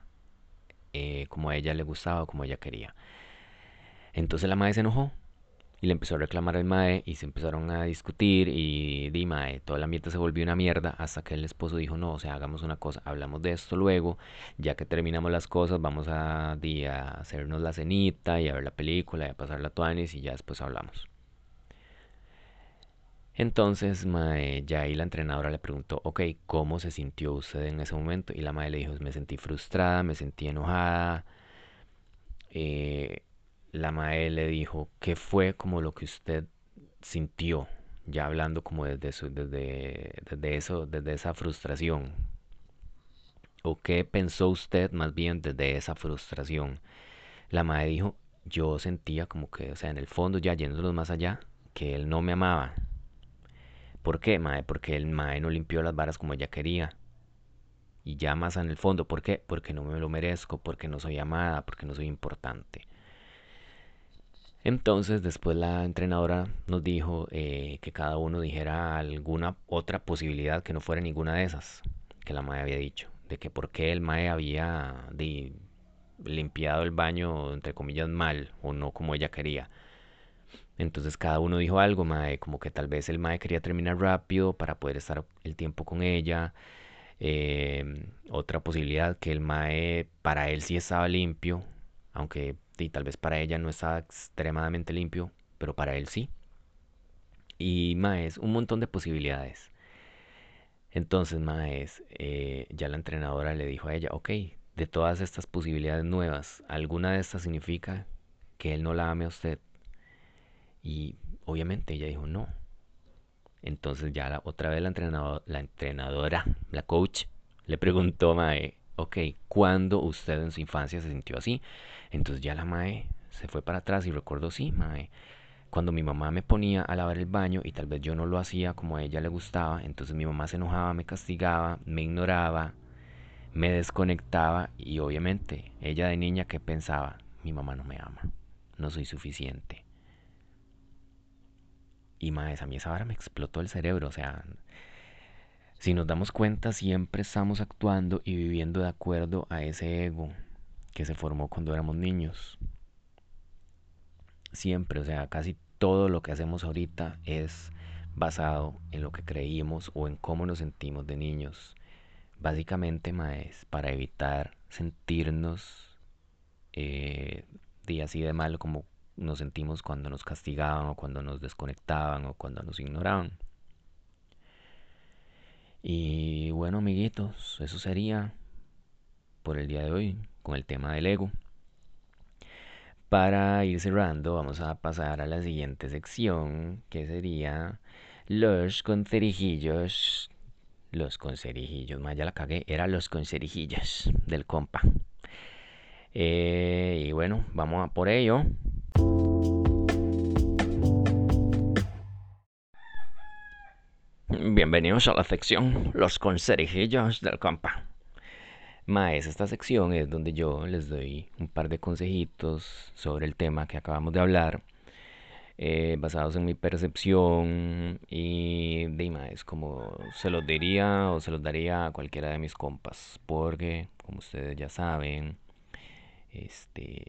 eh, como a ella le gustaba o como ella quería. Entonces la mae se enojó y le empezó a reclamar al mae y se empezaron a discutir y di mae, todo el ambiente se volvió una mierda hasta que el esposo dijo, no, o sea, hagamos una cosa, hablamos de esto luego, ya que terminamos las cosas, vamos a, a hacernos la cenita y a ver la película y a pasar la tuanis y ya después hablamos. Entonces, mae, ya ahí la entrenadora le preguntó, ok, ¿cómo se sintió usted en ese momento? Y la mae le dijo, me sentí frustrada, me sentí enojada, eh, la mae le dijo qué fue como lo que usted sintió, ya hablando como desde, su, desde, desde, eso, desde esa frustración. ¿O qué pensó usted más bien desde esa frustración? La mae dijo, yo sentía como que, o sea, en el fondo, ya yéndonos más allá, que él no me amaba. ¿Por qué, mae? Porque el mae no limpió las varas como ella quería. Y ya más en el fondo, ¿por qué? Porque no me lo merezco, porque no soy amada, porque no soy importante. Entonces después la entrenadora nos dijo eh, que cada uno dijera alguna otra posibilidad que no fuera ninguna de esas que la Mae había dicho. De que por qué el Mae había limpiado el baño, entre comillas, mal o no como ella quería. Entonces cada uno dijo algo, Mae, como que tal vez el Mae quería terminar rápido para poder estar el tiempo con ella. Em, otra posibilidad que el Mae para él sí estaba limpio, aunque y tal vez para ella no estaba extremadamente limpio, pero para él sí. Y Maes, un montón de posibilidades. Entonces, Maes, eh, ya la entrenadora le dijo a ella, ok, de todas estas posibilidades nuevas, ¿alguna de estas significa que él no la ame a usted? Y obviamente ella dijo no. Entonces ya la, otra vez la, entrenador, la entrenadora, la coach, le preguntó, Mae, ok, ¿cuándo usted en su infancia se sintió así? Entonces ya la mae se fue para atrás y recordó, sí, mae, cuando mi mamá me ponía a lavar el baño y tal vez yo no lo hacía como a ella le gustaba, entonces mi mamá se enojaba, me castigaba, me ignoraba, me desconectaba y obviamente ella de niña que pensaba, mi mamá no me ama, no soy suficiente. Y mae, a mí esa hora me explotó el cerebro, o sea, si nos damos cuenta siempre estamos actuando y viviendo de acuerdo a ese ego, que se formó cuando éramos niños. Siempre, o sea, casi todo lo que hacemos ahorita es basado en lo que creímos o en cómo nos sentimos de niños. Básicamente, maes, para evitar sentirnos eh, de así de mal como nos sentimos cuando nos castigaban o cuando nos desconectaban o cuando nos ignoraban. Y bueno, amiguitos, eso sería por el día de hoy con el tema del ego. Para ir cerrando, vamos a pasar a la siguiente sección, que sería Los concerijillos. Los concerijillos, mae, ya la cagué. Era los concerijillos del compa. Eh, y bueno, vamos a por ello. Bienvenidos a la sección Los concerijillos del compa. Maes, esta sección es donde yo les doy un par de consejitos sobre el tema que acabamos de hablar, eh, basados en mi percepción y de maes, como se los diría o se los daría a cualquiera de mis compas, porque como ustedes ya saben, este,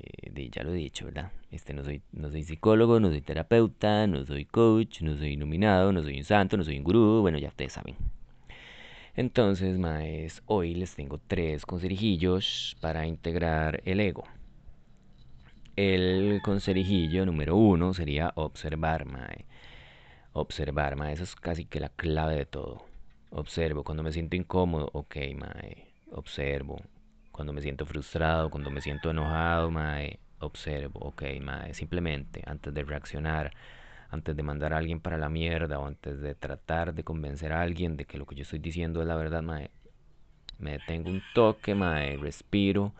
ya lo he dicho, ¿verdad? Este, no soy, no soy psicólogo, no soy terapeuta, no soy coach, no soy iluminado, no soy un santo, no soy un gurú, bueno, ya ustedes saben. Entonces, maes, hoy les tengo tres conserijillos para integrar el ego. El conserijillo número uno sería observar, mae. Observar, mae, eso es casi que la clave de todo. Observo, cuando me siento incómodo, ok, mae, observo. Cuando me siento frustrado, cuando me siento enojado, mae, observo, ok, mae, simplemente antes de reaccionar, antes de mandar a alguien para la mierda o antes de tratar de convencer a alguien de que lo que yo estoy diciendo es la verdad, me detengo un toque, mae, respiro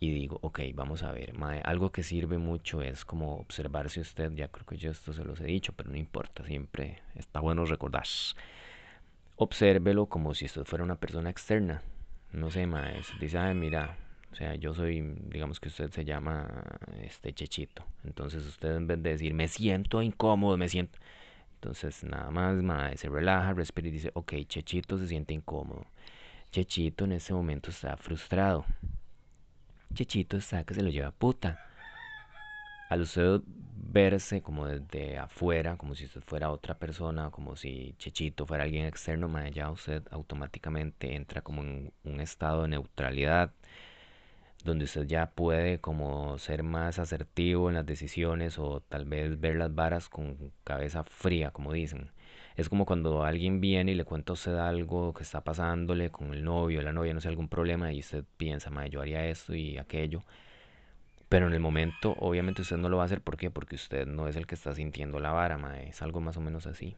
y digo, ok, vamos a ver, mae, algo que sirve mucho es como observarse usted, ya creo que yo esto se los he dicho, pero no importa, siempre está bueno recordar. Obsérvelo como si usted fuera una persona externa. No sé, mae, dice, mira, o sea, yo soy, digamos que usted se llama este Chechito. Entonces usted en vez de decir, me siento incómodo, me siento... Entonces nada más, mae, se relaja, respira y dice, ok, Chechito se siente incómodo. Chechito en ese momento está frustrado. Chechito está que se lo lleva puta. Al usted verse como desde afuera, como si usted fuera otra persona, como si Chechito fuera alguien externo, mae, ya usted automáticamente entra como en un estado de neutralidad donde usted ya puede como ser más asertivo en las decisiones o tal vez ver las varas con cabeza fría, como dicen. Es como cuando alguien viene y le cuenta a usted algo que está pasándole con el novio, la novia, no sé, algún problema y usted piensa, madre, yo haría esto y aquello. Pero en el momento, obviamente usted no lo va a hacer, ¿por qué? Porque usted no es el que está sintiendo la vara, mae. Es algo más o menos así.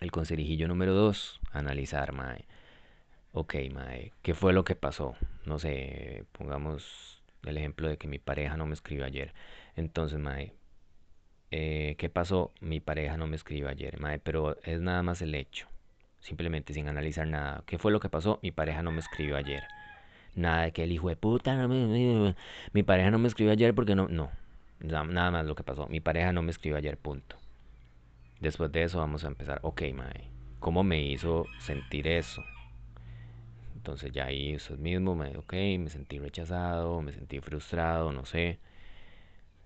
El conserijillo número dos, analizar, mae. Ok, mae, ¿qué fue lo que pasó? No sé, pongamos el ejemplo de que mi pareja no me escribió ayer. Entonces, mae, eh, ¿qué pasó? Mi pareja no me escribió ayer, mae, pero es nada más el hecho. Simplemente sin analizar nada. ¿Qué fue lo que pasó? Mi pareja no me escribió ayer. Nada de que el hijo de puta, no me, mi pareja no me escribió ayer porque no, no. Na- Nada más lo que pasó. Mi pareja no me escribió ayer, punto. Después de eso vamos a empezar. Ok, mae, ¿cómo me hizo sentir eso? Entonces ya ahí usted mismo me, ok, me sentí rechazado, me sentí frustrado, no sé.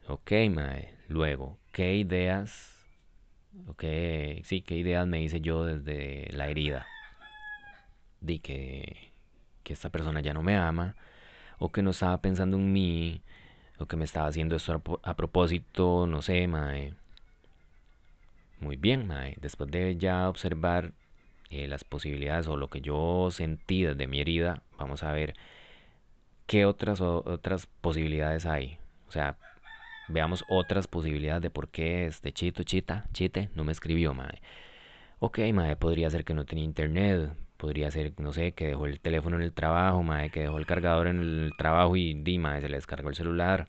Ok, mae. Luego, ¿qué ideas, ok, sí, qué ideas me hice yo desde la herida? Di que, que esta persona ya no me ama, o que no estaba pensando en mí, o que me estaba haciendo esto a, a propósito, no sé, mae. Muy bien, mae. Después de ya observar eh, las posibilidades o lo que yo sentí desde mi herida, vamos a ver qué otras, otras posibilidades hay. O sea, veamos otras posibilidades de por qué este chito, chita, chite, no me escribió, mae. Ok, mae, podría ser que no tenía internet, podría ser, no sé, que dejó el teléfono en el trabajo, mae, que dejó el cargador en el trabajo y di, mae, se le descargó el celular.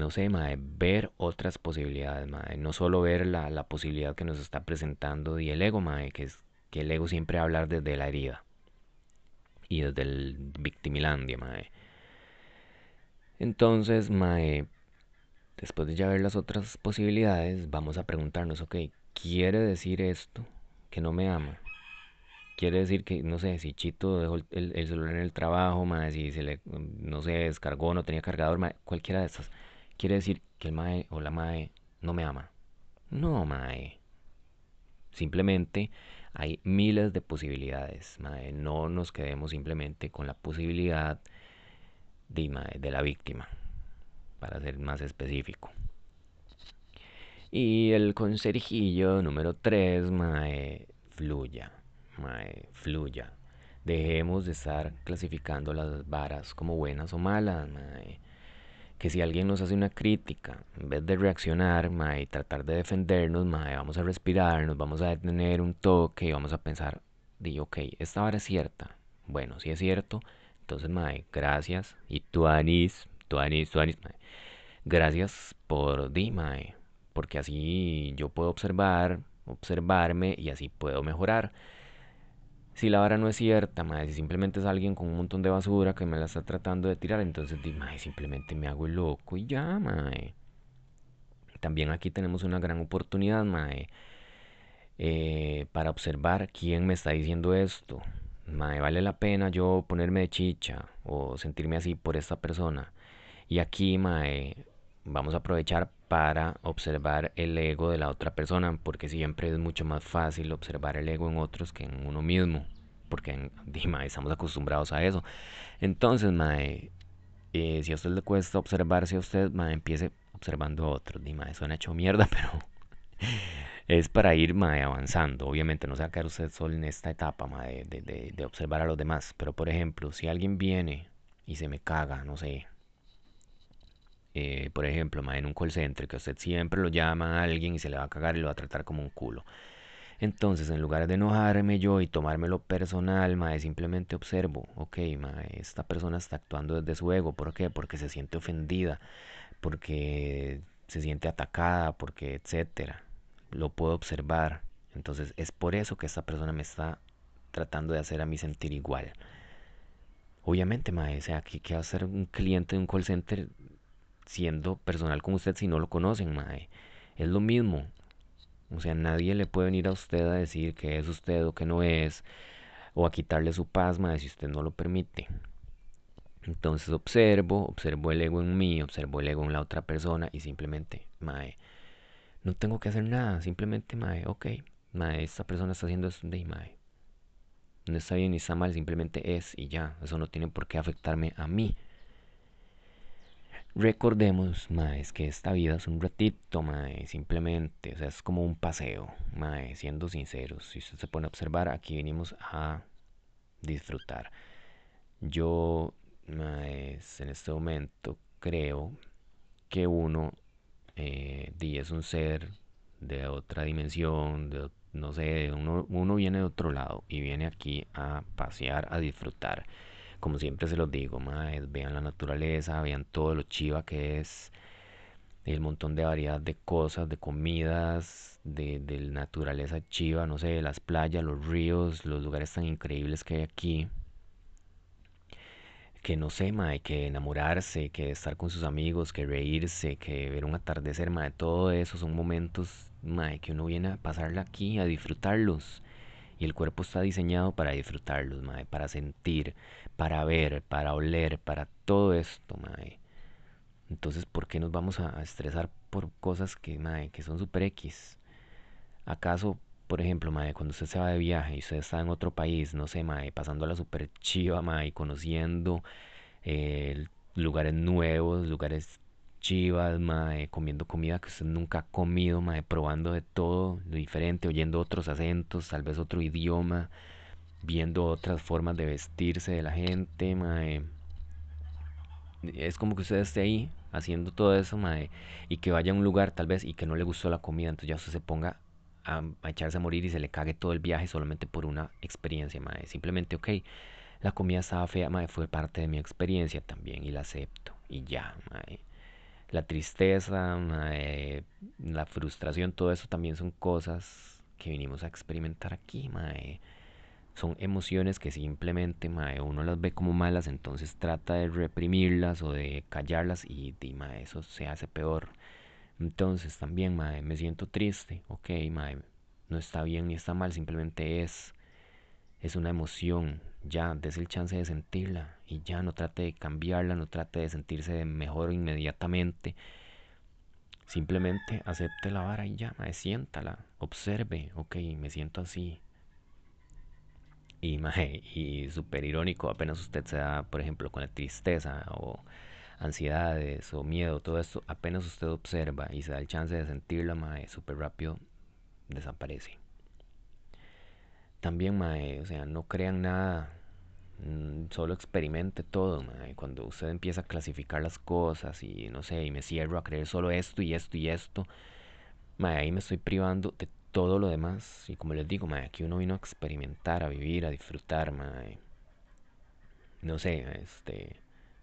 No sé, mae, ver otras posibilidades, mae, no solo ver la, la posibilidad que nos está presentando y el ego, mae, que es que el ego siempre va a hablar desde la herida y desde el victimilandia, mae. Entonces, mae, después de ya ver las otras posibilidades, vamos a preguntarnos, ok, ¿quiere decir esto que no me ama? Quiere decir que, no sé, si Chito dejó el, el- el celular en el trabajo, mae, si se le, no sé, descargó, no tenía cargador, mae, cualquiera de esas. Quiere decir que el mae o la mae no me ama. No, mae. Simplemente hay miles de posibilidades, mae. No nos quedemos simplemente con la posibilidad de, de la víctima, para ser más específico. Y el conserjillo número 3, mae, fluya, mae, fluya. Dejemos de estar clasificando las varas como buenas o malas, mae. Que si alguien nos hace una crítica, en vez de reaccionar, mae, y tratar de defendernos, mae, vamos a respirar, nos vamos a detener un toque y vamos a pensar, di, ok, esta vara es cierta. Bueno, si es cierto, entonces, mae, gracias. Y tú, Anis, tú, Anis, tú, Anis, gracias por, di, mae, porque así yo puedo observar, observarme y así puedo mejorar. Si la vara no es cierta, mae, si simplemente es alguien con un montón de basura que me la está tratando de tirar, entonces di, mae, simplemente me hago el loco y ya, mae. También aquí tenemos una gran oportunidad, mae, eh, para observar quién me está diciendo esto. Mae, vale la pena yo ponerme de chicha o sentirme así por esta persona. Y aquí, mae, vamos a aprovechar para observar el ego de la otra persona, porque siempre es mucho más fácil observar el ego en otros que en uno mismo, porque en, estamos acostumbrados a eso. Entonces, eh, si a usted le cuesta observarse a usted, mae, empiece observando a otros. Di, mae, suena hecho mierda, pero es para ir mae, avanzando. Obviamente no se va a quedar usted solo en esta etapa de, de, de observar a los demás. Pero por ejemplo, si alguien viene y se me caga, no sé, eh, por ejemplo, en un call center, que usted siempre lo llama a alguien y se le va a cagar y lo va a tratar como un culo. Entonces, en lugar de enojarme yo y tomármelo personal, mae, simplemente observo, ok, mae, esta persona está actuando desde su ego, ¿por qué? Porque se siente ofendida, porque se siente atacada, porque etcétera. Lo puedo observar. Entonces, es por eso que esta persona me está tratando de hacer a mí sentir igual. Obviamente, mae, o sea, ¿qué, qué va a hacer un cliente de un call center siendo personal con usted si no lo conocen, mae? Es lo mismo. O sea, nadie le puede venir a usted a decir que es usted o que no es, o a quitarle su paz, mae, si usted no lo permite. Entonces observo, observo el ego en mí, observo el ego en la otra persona y simplemente, mae, no tengo que hacer nada, simplemente, mae, ok, mae, esta persona está haciendo esto de mae. No está bien ni está mal, simplemente es y ya, eso no tiene por qué afectarme a mí. Recordemos, es que esta vida es un ratito, mae, simplemente, o sea, es como un paseo, mae, siendo sinceros. Si se pone a observar, aquí venimos a disfrutar. Yo, mae, en este momento creo que uno eh, es un ser de otra dimensión, de, no sé, uno, uno viene de otro lado y viene aquí a pasear, a disfrutar. Como siempre se los digo, maes, vean la naturaleza, vean todo lo chiva que es, el montón de variedad de cosas, de comidas, de, de naturaleza chiva, no sé, las playas, los ríos, los lugares tan increíbles que hay aquí que no sé, mae, que enamorarse, que estar con sus amigos, que reírse, que ver un atardecer, mae, todo eso son momentos, mae, que uno viene a pasarla aquí, a disfrutarlos. Y el cuerpo está diseñado para disfrutarlos, mae, para sentir, para ver, para oler, para todo esto, mae. Entonces, ¿por qué nos vamos a estresar por cosas que, mae, que son super X? ¿Acaso, por ejemplo, mae, cuando usted se va de viaje y usted está en otro país, no sé, mae, pasándola super chiva, mae, conociendo eh, lugares nuevos, lugares chivas, mae, comiendo comida que usted nunca ha comido, mae, probando de todo lo diferente, oyendo otros acentos, tal vez otro idioma, viendo otras formas de vestirse de la gente, mae. Es como que usted esté ahí haciendo todo eso, mae, y que vaya a un lugar tal vez y que no le gustó la comida, entonces ya usted se ponga a, echarse a morir y se le cague todo el viaje solamente por una experiencia, mae. Simplemente, ok, la comida estaba fea, mae, fue parte de mi experiencia también y la acepto. Y ya, mae. La tristeza, mae, la frustración, todo eso también son cosas que vinimos a experimentar aquí, mae. Son emociones que simplemente, mae, uno las ve como malas, entonces trata de reprimirlas o de callarlas y, y mae, eso se hace peor. Entonces también, mae, me siento triste, ok, mae, no está bien ni está mal, simplemente es, es una emoción, ya, des el chance de sentirla y ya no trate de cambiarla, no trate de sentirse mejor inmediatamente, simplemente acepte la vara y ya, siéntala, observe, ok, me siento así. Y, mae, y súper irónico, apenas usted se da, por ejemplo, con la tristeza o ansiedades o miedo, todo esto, apenas usted observa y se da el chance de sentirla, mae, súper rápido desaparece. También, mae, o sea, no crean nada mm, solo experimente todo, mae. Cuando usted empieza a clasificar las cosas y no sé, y me cierro a creer solo esto y esto y esto, mae, ahí me estoy privando de todo lo demás. Y como les digo, aquí uno vino a experimentar, a vivir, a disfrutar. No sé, este,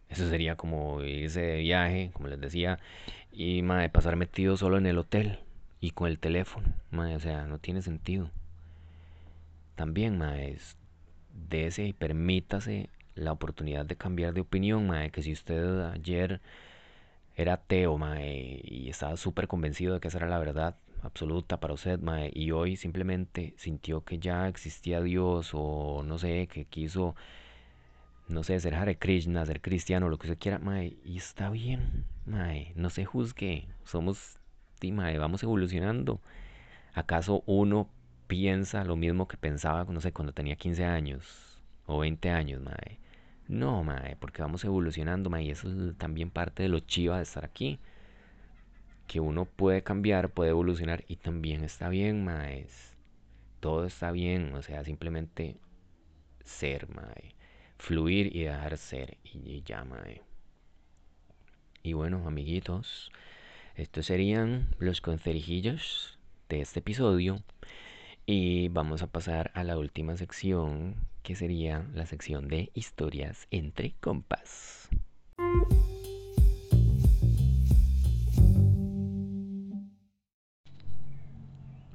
eso sería como irse de viaje, como les decía, y pasar metido solo en el hotel y con el teléfono, o sea, no tiene sentido. También, mae, es- dese y permítase la oportunidad de cambiar de opinión, que si usted ayer era ateo, y estaba súper convencido de que esa era la verdad absoluta para usted, mae, y hoy simplemente sintió que ya existía Dios o no sé, que quiso, no sé, ser Hare Krishna, ser cristiano, lo que usted quiera, mae, y está bien, mae, no se juzgue, somos, di, mae, vamos evolucionando. ¿Acaso uno piensa lo mismo que pensaba, no sé, cuando tenía 15 años o 20 años, mae? No, mae, porque vamos evolucionando, mae, y eso es también parte de lo chiva de estar aquí, que uno puede cambiar, puede evolucionar y también está bien, mae. Todo está bien, o sea, simplemente ser, mae. Fluir y dejar ser y, ya, mae. Y bueno, amiguitos, estos serían los conserijillos de este episodio. Y vamos a pasar a la última sección, que sería la sección de historias entre compas.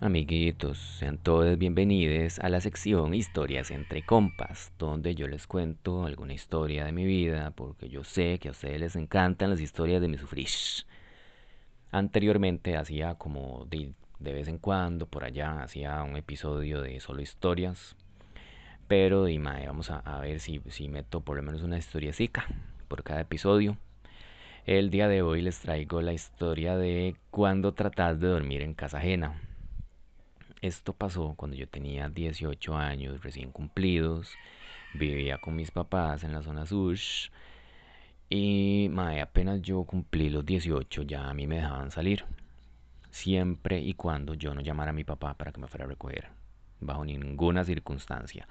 Amiguitos, sean todos bienvenidos a la sección Historias entre compas, donde yo les cuento alguna historia de mi vida, porque yo sé que a ustedes les encantan las historias de mi sufrish. Anteriormente hacía como de, de vez en cuando, por allá, hacía un episodio de solo historias, pero mae, vamos a, a ver si, si meto por lo menos una historiecica por cada episodio. El día de hoy les traigo la historia de cuando tratás de dormir en casa ajena. Esto pasó cuando yo tenía 18 años recién cumplidos, vivía con mis papás en la zona sur y apenas yo cumplí los 18 ya a mí me dejaban salir, siempre y cuando yo no llamara a mi papá para que me fuera a recoger, bajo ninguna circunstancia.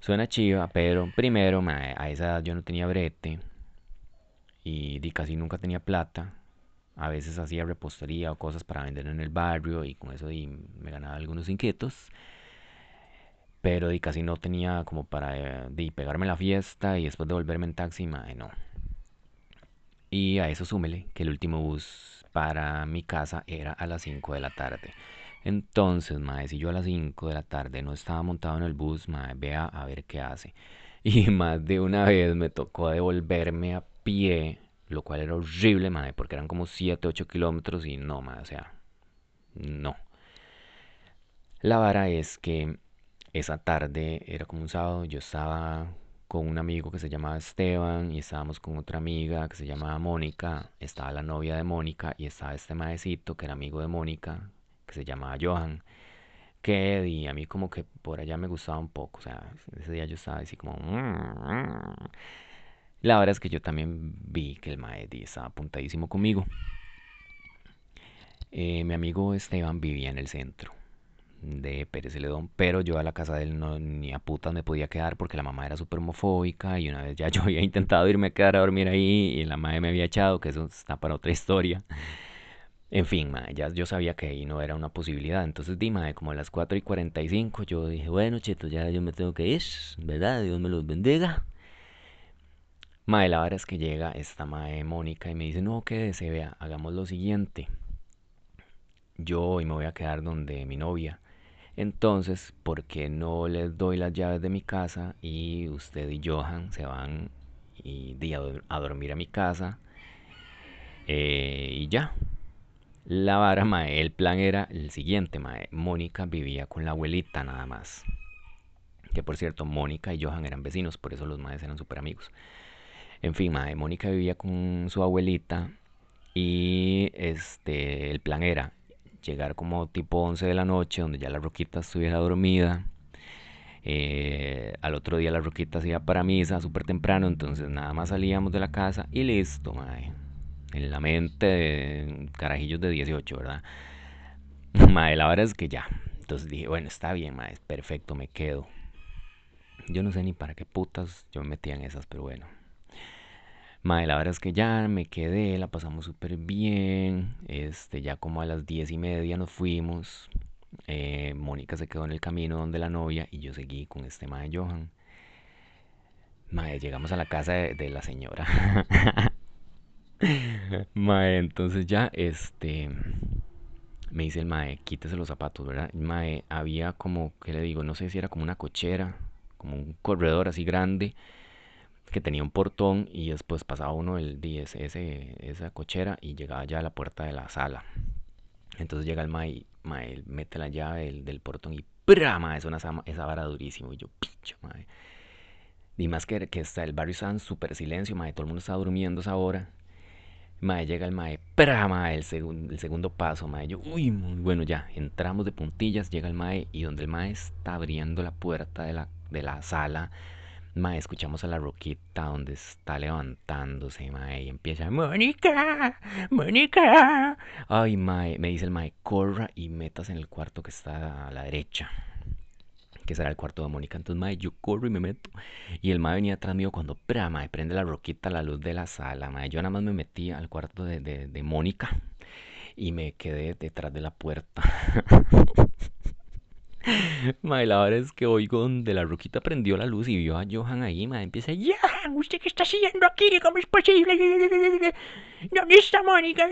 Suena chiva, pero primero a esa edad yo no tenía brete y casi nunca tenía plata. A veces hacía repostería o cosas para vender en el barrio y con eso me ganaba algunos inquietos. Pero di, casi no tenía como para eh, di, pegarme la fiesta y después de volverme en taxi, mae, no. Y a eso súmele que el último bus para mi casa era a las 5 de la tarde. Entonces, mae, si yo a las 5 de la tarde no estaba montado en el bus, mae, vea a ver qué hace. Y más de una vez me tocó devolverme a pie, lo cual era horrible, mae, porque eran como 7 8 kilómetros y no, mae, o sea, no. La vara es que esa tarde era como un sábado, yo estaba con un amigo que se llamaba Esteban y estábamos con otra amiga que se llamaba Mónica, estaba la novia de Mónica y estaba este maecito que era amigo de Mónica que se llamaba Johan, que y a mí como que por allá me gustaba un poco, o sea, ese día yo estaba así como... La verdad es que yo también vi que el mae di, estaba apuntadísimo conmigo. Eh, mi amigo Esteban vivía en el centro de Pérez Celedón, pero yo a la casa de él no, ni a putas me podía quedar porque la mamá era súper homofóbica y una vez ya yo había intentado irme a quedar a dormir ahí y la madre me había echado, que eso está para otra historia. En fin, ya yo sabía que ahí no era una posibilidad, entonces di, ma, como a las 4 y 45 yo dije, bueno, chito, ya yo me tengo que ir, ¿verdad? Dios me los bendiga. Mae, la verdad es que llega esta mae Mónica y me dice, no, quédese, vea, hagamos lo siguiente. Yo hoy me voy a quedar donde mi novia. Entonces, ¿por qué no les doy las llaves de mi casa y usted y Johan se van y, a, a dormir a mi casa? Eh, y ya. La vara, mae, el plan era el siguiente, mae. Mónica vivía con la abuelita nada más. Que por cierto, Mónica y Johan eran vecinos, por eso los maes eran súper amigos. En fin, mae, Mónica vivía con su abuelita y este, el plan era llegar como tipo 11 de la noche, donde ya la Roquita estuviera dormida. Eh, al otro día la Roquita se iba para misa súper temprano, entonces nada más salíamos de la casa y listo, mae. En la mente de carajillos de 18, ¿verdad? Mae, la verdad es que ya. Entonces dije, bueno, está bien, mae, perfecto, me quedo. Yo no sé ni para qué putas yo me metía en esas, pero bueno. Mae, la verdad es que ya me quedé, la pasamos súper bien. Este, ya como a las diez y media nos fuimos. Eh, Mónica se quedó en el camino donde la novia y yo seguí con este mae Johan. Mae, llegamos a la casa de, de la señora. mae, entonces ya, este, me dice el mae, quítese los zapatos, ¿verdad? Mae, había como, ¿qué le digo? No sé si era como una cochera, como un corredor así grande que tenía un portón y después pasaba uno el 10, ese, esa cochera y llegaba ya a la puerta de la sala. Entonces llega el mae, mae mete la llave del, del portón y ¡pra! Mae, es una esa vara durísimo. Y yo, picho, mae. Y más que, que está el barrio está en súper silencio, mae, todo el mundo está durmiendo esa hora. Mae, llega el mae. Mae, el, el segundo paso, mae. Yo, uy, muy bueno, ya, entramos de puntillas, llega el mae y donde el mae está abriendo la puerta de la, de la sala, Mae, escuchamos a la roquita donde está levantándose, mae, y empieza, Mónica, Mónica. Ay, mae, me dice el mae, corra y metas en el cuarto que está a la derecha. Que será el cuarto de Mónica. Entonces, mae, yo corro y me meto. Y el mae venía atrás mío cuando, mae, prende la roquita la luz de la sala, mae. Yo nada más me metí al cuarto de, de Mónica y me quedé detrás de la puerta. Mae, la verdad es que oigo donde la roquita prendió la luz y vio a Johan ahí, mae, empieza, Johan, ¿usted qué está haciendo aquí? ¿Cómo es posible? ¿Dónde está Mónica?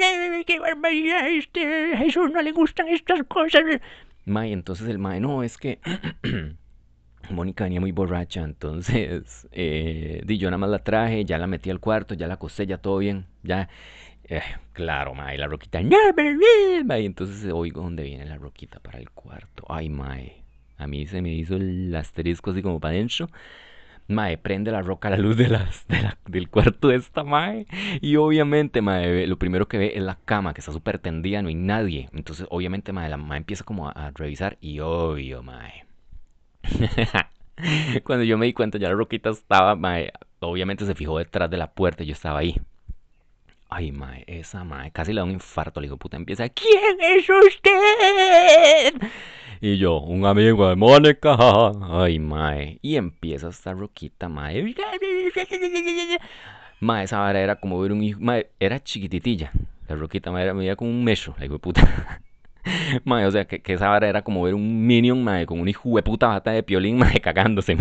¿Qué barbaridad? Este Jesús no le gustan estas cosas. Mae, entonces el mae, no, es que Mónica venía muy borracha, entonces eh, yo nada más la traje, ya la metí al cuarto, ya la acosté, ya todo bien, ya eh, claro, mae, la roquita. Mae. Entonces oigo dónde viene la roquita para el cuarto. Ay, mae. A mí se me hizo el asterisco así como para adentro. Mae, prende la roca a la luz de las, de la, del cuarto de esta mae. Y obviamente, mae, lo primero que ve es la cama, que está súper tendida, no hay nadie. Entonces, obviamente, mae, la mae empieza como a, a revisar. Y obvio, mae. Cuando yo me di cuenta, ya la roquita estaba, mae. Obviamente se fijó detrás de la puerta y yo estaba ahí. Ay, mae, esa mae, casi le da un infarto, le digo, puta, empieza, ¿quién es usted? Y yo, un amigo de Mónica, ay, mae, y empieza esta roquita, mae. Mae, esa vara era como ver un hijo, mae, era chiquititilla, la roquita, mae, era medía como un mecho, le digo, puta. Mae, o sea, que, que, esa vara era como ver un minion, mae, con un hijo de puta bata de piolín, mae, cagándose,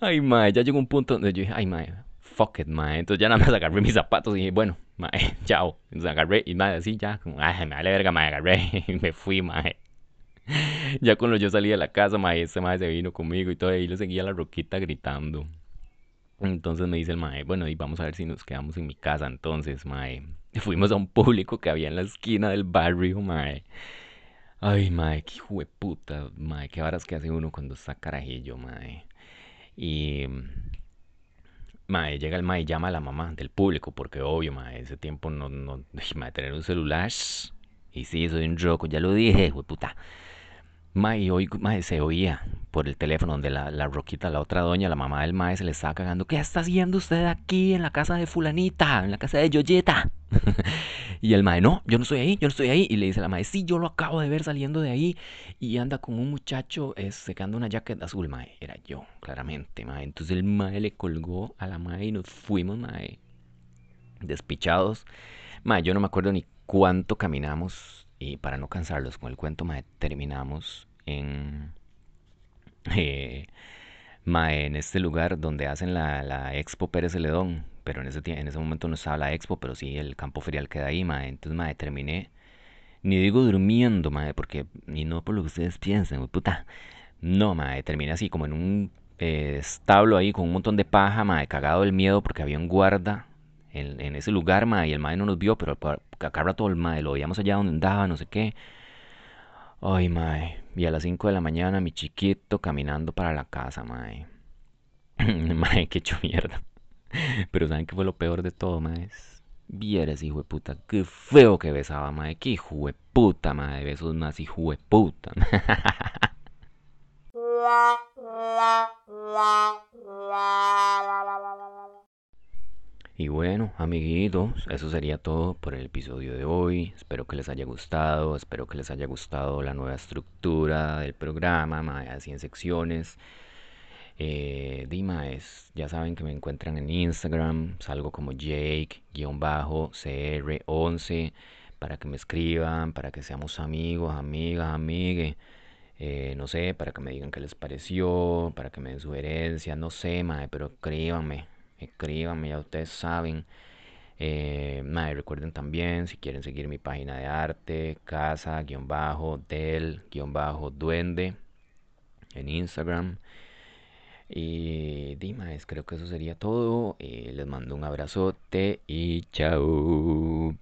Ay, mae, ya llegó un punto donde yo dije, ay, mae, fuck it, mae. Entonces ya nada más agarré mis zapatos y dije, bueno, mae, chao. Entonces agarré y mae, así ya, como, ay, me vale verga, mae, agarré y me fui, mae. Ya cuando yo salí de la casa, mae, este mae se vino conmigo y todo, ahí le seguía la roquita gritando. Entonces me dice el mae, bueno, y vamos a ver si nos quedamos en mi casa. Entonces, mae, fuimos a un público que había en la esquina del barrio, mae. Ay, mae, qué hijo de puta, mae, qué varas que hace uno cuando está carajillo, mae. Y Mae, llega el mae y llama a la mamá del público, porque obvio, mae, ese tiempo no, no, mae, tener un celular. Y sí, soy un roco, ya lo dije, güey, puta. Mae, hoy, mae, se oía por el teléfono donde la, la roquita, la otra doña, la mamá del mae, se le estaba cagando. ¿Qué está haciendo usted aquí en la casa de fulanita, en la casa de Yoyeta? y el mae, no, yo no estoy ahí, yo no estoy ahí. Y le dice la mae, sí, yo lo acabo de ver saliendo de ahí. Y anda con un muchacho eh, secando una jacket azul, mae. Era yo, claramente, mae. Entonces el mae le colgó a la mae y nos fuimos, mae. Despichados. Mae, yo no me acuerdo ni cuánto caminamos y para no cansarlos con el cuento, mae, terminamos en, eh, mae, en este lugar donde hacen la, la Expo Pérez Celedón. Pero en ese, en ese momento no estaba la Expo, pero sí el campo ferial queda ahí, mae. Entonces, mae, terminé, ni digo durmiendo, mae, porque, ni no por lo que ustedes piensen, puta. No, mae, terminé así como en un eh, establo ahí con un montón de paja, mae, cagado del miedo porque había un guarda en, en ese lugar, mae, y el mae no nos vio, pero acá rato el mae lo veíamos allá donde andaba, no sé qué. Ay, mae, y a las 5 de la mañana mi chiquito caminando para la casa, mae. mae, qué hecho. Pero ¿saben qué fue lo peor de todo, mae? Vieras, hijo de puta, qué feo que besaba, mae. Qué hijo de puta, mae. Besos más hijo de puta. Y bueno, amiguitos, eso sería todo por el episodio de hoy. Espero que les haya gustado, espero que les haya gustado la nueva estructura del programa, mae, así en secciones. Eh, Dimaes, ya saben que me encuentran en Instagram, salgo como Jake-CR11 para que me escriban, para que seamos amigos, amigas, amigues. Eh, no sé, para que me digan qué les pareció, para que me den sugerencias, no sé, mae, pero escríbanme, escríbanme, ya ustedes saben. Eh, recuerden también, si quieren seguir mi página de arte, casa-del-duende en Instagram. Y Dimas, creo que eso sería todo. Eh, les mando un abrazote y chao.